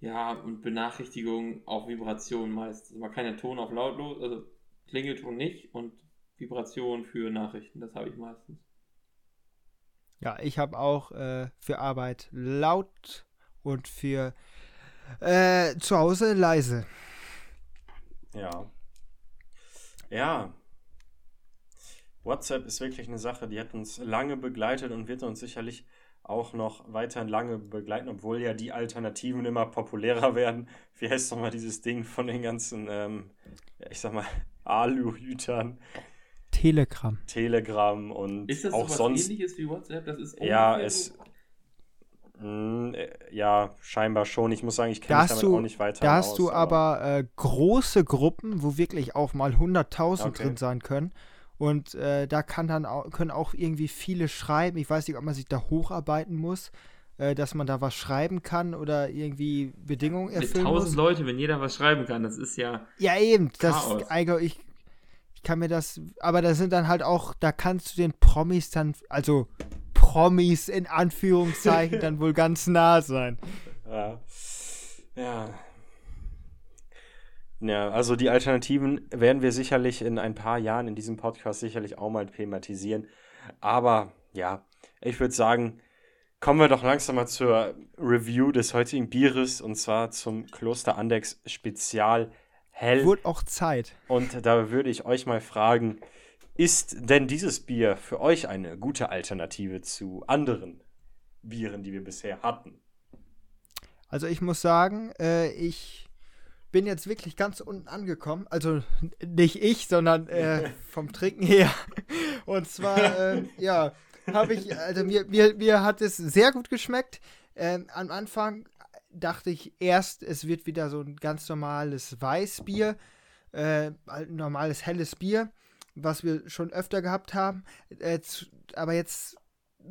ja und Benachrichtigungen auf Vibration meist. Also man kann ja Ton auf lautlos, also Klingelton nicht und Vibration für Nachrichten, das habe ich meistens. Ja, ich habe auch äh, für Arbeit laut und für äh, zu Hause leise. Ja. Ja. WhatsApp ist wirklich eine Sache, die hat uns lange begleitet und wird uns sicherlich auch noch weiterhin lange begleiten, obwohl ja die Alternativen immer populärer werden. Wie heißt nochmal dieses Ding von den ganzen, ähm, ich sag mal, Aluhütern? Telegram. Telegram und ist das auch so sonst. ähnliches wie WhatsApp? Das ist ja, es. Mh, äh, ja, scheinbar schon. Ich muss sagen, ich kenne mich damit du, auch nicht weiter. Da hast aus, du aber, aber äh, große Gruppen, wo wirklich auch mal 100.000 okay. drin sein können. Und äh, da kann dann auch, können auch irgendwie viele schreiben. Ich weiß nicht, ob man sich da hocharbeiten muss, äh, dass man da was schreiben kann oder irgendwie Bedingungen erfüllen Mit tausend Leute, wenn jeder was schreiben kann, das ist ja. Ja, eben. Chaos. Das, also ich kann mir das, aber da sind dann halt auch, da kannst du den Promis dann, also Promis in Anführungszeichen dann wohl ganz nah sein. Ja. Ja. Ja, also die Alternativen werden wir sicherlich in ein paar Jahren in diesem Podcast sicherlich auch mal thematisieren. Aber ja, ich würde sagen, kommen wir doch langsam mal zur Review des heutigen Bieres und zwar zum Kloster Andex Spezial Hell. Wurde auch Zeit. Und da würde ich euch mal fragen, ist denn dieses Bier für euch eine gute Alternative zu anderen Bieren, die wir bisher hatten? Also ich muss sagen, äh, ich bin jetzt wirklich ganz unten angekommen. Also nicht ich, sondern äh, vom Trinken her. Und zwar, äh, ja, habe ich, also mir, mir, mir hat es sehr gut geschmeckt. Ähm, am Anfang dachte ich erst, es wird wieder so ein ganz normales Weißbier, äh, ein normales helles Bier, was wir schon öfter gehabt haben. Äh, aber jetzt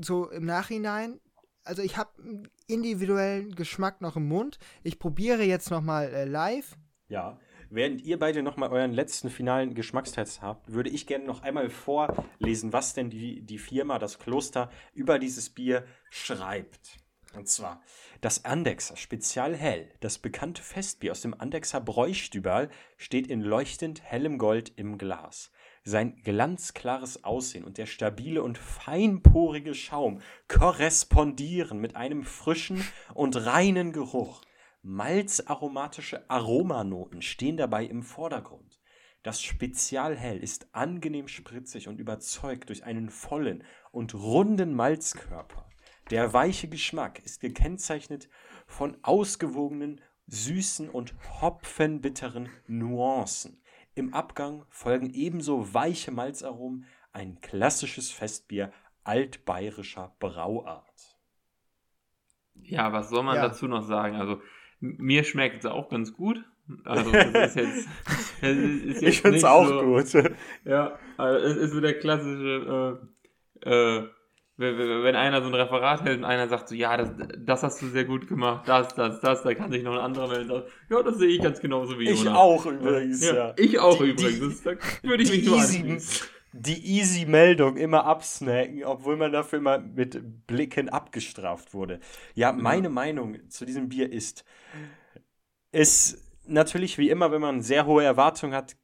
so im Nachhinein, also ich habe einen individuellen Geschmack noch im Mund. Ich probiere jetzt noch mal äh, live. Ja, während ihr beide noch mal euren letzten finalen Geschmackstest habt, würde ich gerne noch einmal vorlesen, was denn die, die Firma, das Kloster über dieses Bier schreibt. Und zwar das Andexer Spezial Hell, das bekannte Festbier aus dem Andexer Bräustüberl, steht in leuchtend hellem Gold im Glas. Sein glanzklares Aussehen und der stabile und feinporige Schaum korrespondieren mit einem frischen und reinen Geruch. Malzaromatische Aromanoten stehen dabei im Vordergrund. Das Spezialhell ist angenehm spritzig und überzeugt durch einen vollen und runden Malzkörper. Der weiche Geschmack ist gekennzeichnet von ausgewogenen, süßen und hopfenbitteren Nuancen. Im Abgang folgen ebenso weiche Malzaromen, ein klassisches Festbier altbayerischer Brauart. Ja, was soll man ja. dazu noch sagen? Also, mir schmeckt es auch ganz gut. Also, das ist jetzt. Das ist jetzt ich finde es auch so, gut. Ja, also es ist so der klassische. Äh, äh, wenn einer so ein Referat hält und einer sagt so, ja, das, das hast du sehr gut gemacht, das, das, das, da kann sich noch ein anderer melden. Ja, das sehe ich ganz genauso wie ich. Ich auch übrigens, ja. ja. Ich auch die, übrigens. Die, das würde ich mich nur easy, Die easy Meldung immer absnacken, obwohl man dafür immer mit Blicken abgestraft wurde. Ja, meine ja. Meinung zu diesem Bier ist, es natürlich wie immer, wenn man sehr hohe Erwartungen hat,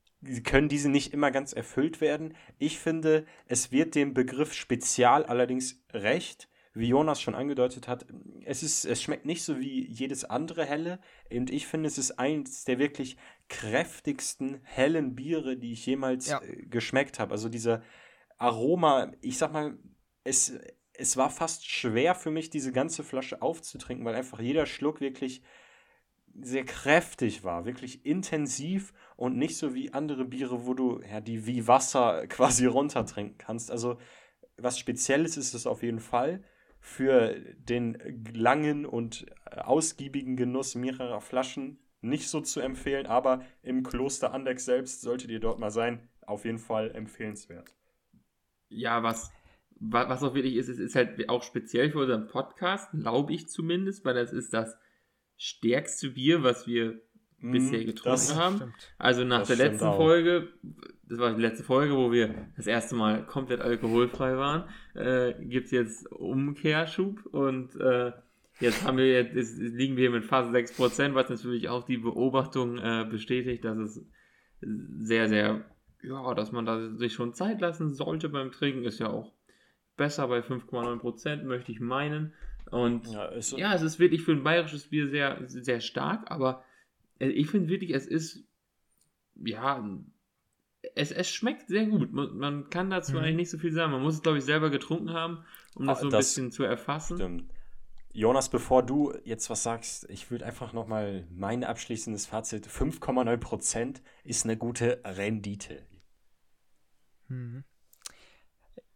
können diese nicht immer ganz erfüllt werden. Ich finde, es wird dem Begriff Spezial allerdings recht, wie Jonas schon angedeutet hat. Es, ist, es schmeckt nicht so wie jedes andere helle und ich finde, es ist eins der wirklich kräftigsten hellen Biere, die ich jemals ja. Äh, geschmeckt habe. Also dieser Aroma, ich sag mal, es, es war fast schwer für mich, diese ganze Flasche aufzutrinken, weil einfach jeder Schluck wirklich sehr kräftig war, wirklich intensiv und nicht so wie andere Biere, wo du ja die wie Wasser quasi runtertrinken kannst. Also was Spezielles ist es auf jeden Fall für den langen und ausgiebigen Genuss mehrerer Flaschen nicht so zu empfehlen, aber im Kloster Andex selbst solltet ihr dort mal sein, auf jeden Fall empfehlenswert. Ja, was was auch wirklich ist, es ist halt auch speziell für unseren Podcast, glaube ich zumindest, weil das ist das stärkste Bier, was wir mm, bisher getrunken haben. Stimmt. Also nach das der letzten auch. Folge, das war die letzte Folge, wo wir das erste Mal komplett alkoholfrei waren, äh, gibt es jetzt Umkehrschub und äh, jetzt haben wir jetzt, jetzt liegen wir mit fast 6%, was natürlich auch die Beobachtung äh, bestätigt, dass es sehr, sehr, ja, dass man da sich schon Zeit lassen sollte beim Trinken, ist ja auch besser bei 5,9%, möchte ich meinen. Und ja, ist ja, es ist wirklich für ein bayerisches Bier sehr, sehr stark, aber äh, ich finde wirklich, es ist, ja, es, es schmeckt sehr gut. Man, man kann dazu mhm. eigentlich nicht so viel sagen. Man muss es, glaube ich, selber getrunken haben, um das ah, so ein das bisschen zu erfassen. Stimmt. Jonas, bevor du jetzt was sagst, ich würde einfach nochmal mein abschließendes Fazit: 5,9% ist eine gute Rendite. Mhm.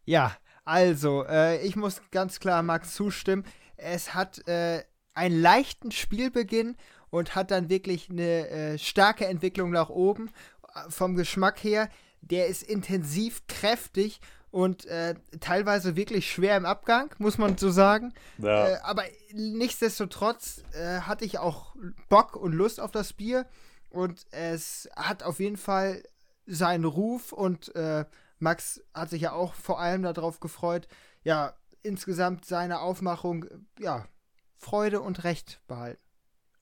Ja, also, äh, ich muss ganz klar Max zustimmen. Es hat äh, einen leichten Spielbeginn und hat dann wirklich eine äh, starke Entwicklung nach oben. Äh, vom Geschmack her, der ist intensiv, kräftig und äh, teilweise wirklich schwer im Abgang, muss man so sagen. Ja. Äh, aber nichtsdestotrotz äh, hatte ich auch Bock und Lust auf das Bier und es hat auf jeden Fall seinen Ruf und äh, Max hat sich ja auch vor allem darauf gefreut. Ja, insgesamt seine Aufmachung, ja, Freude und Recht behalten.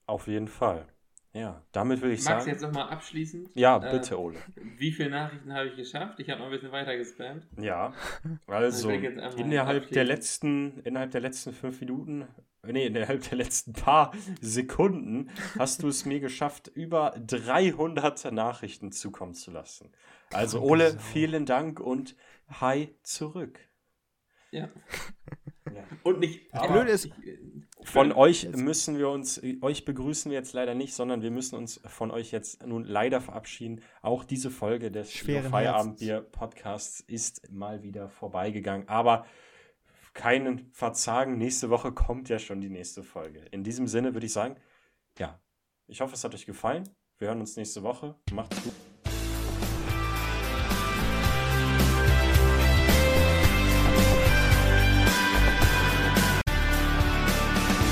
Auf jeden Fall. Ja, damit würde ich Max, sagen. Max, jetzt nochmal abschließend. Ja, äh, bitte, Ole. Wie viele Nachrichten habe ich geschafft? Ich habe noch ein bisschen weiter gespammt. Ja, also innerhalb der, letzten, innerhalb der letzten fünf Minuten, nee, innerhalb der letzten paar Sekunden hast du es mir geschafft, über 300 Nachrichten zukommen zu lassen. Also, Ole, vielen Dank und hi zurück. Ja. ja. Und nicht. Blöd ist. Von euch müssen wir uns, euch begrüßen wir jetzt leider nicht, sondern wir müssen uns von euch jetzt nun leider verabschieden. Auch diese Folge des Feierabendbier-Podcasts ist mal wieder vorbeigegangen. Aber keinen Verzagen, nächste Woche kommt ja schon die nächste Folge. In diesem Sinne würde ich sagen, ja, ich hoffe, es hat euch gefallen. Wir hören uns nächste Woche. Macht's gut.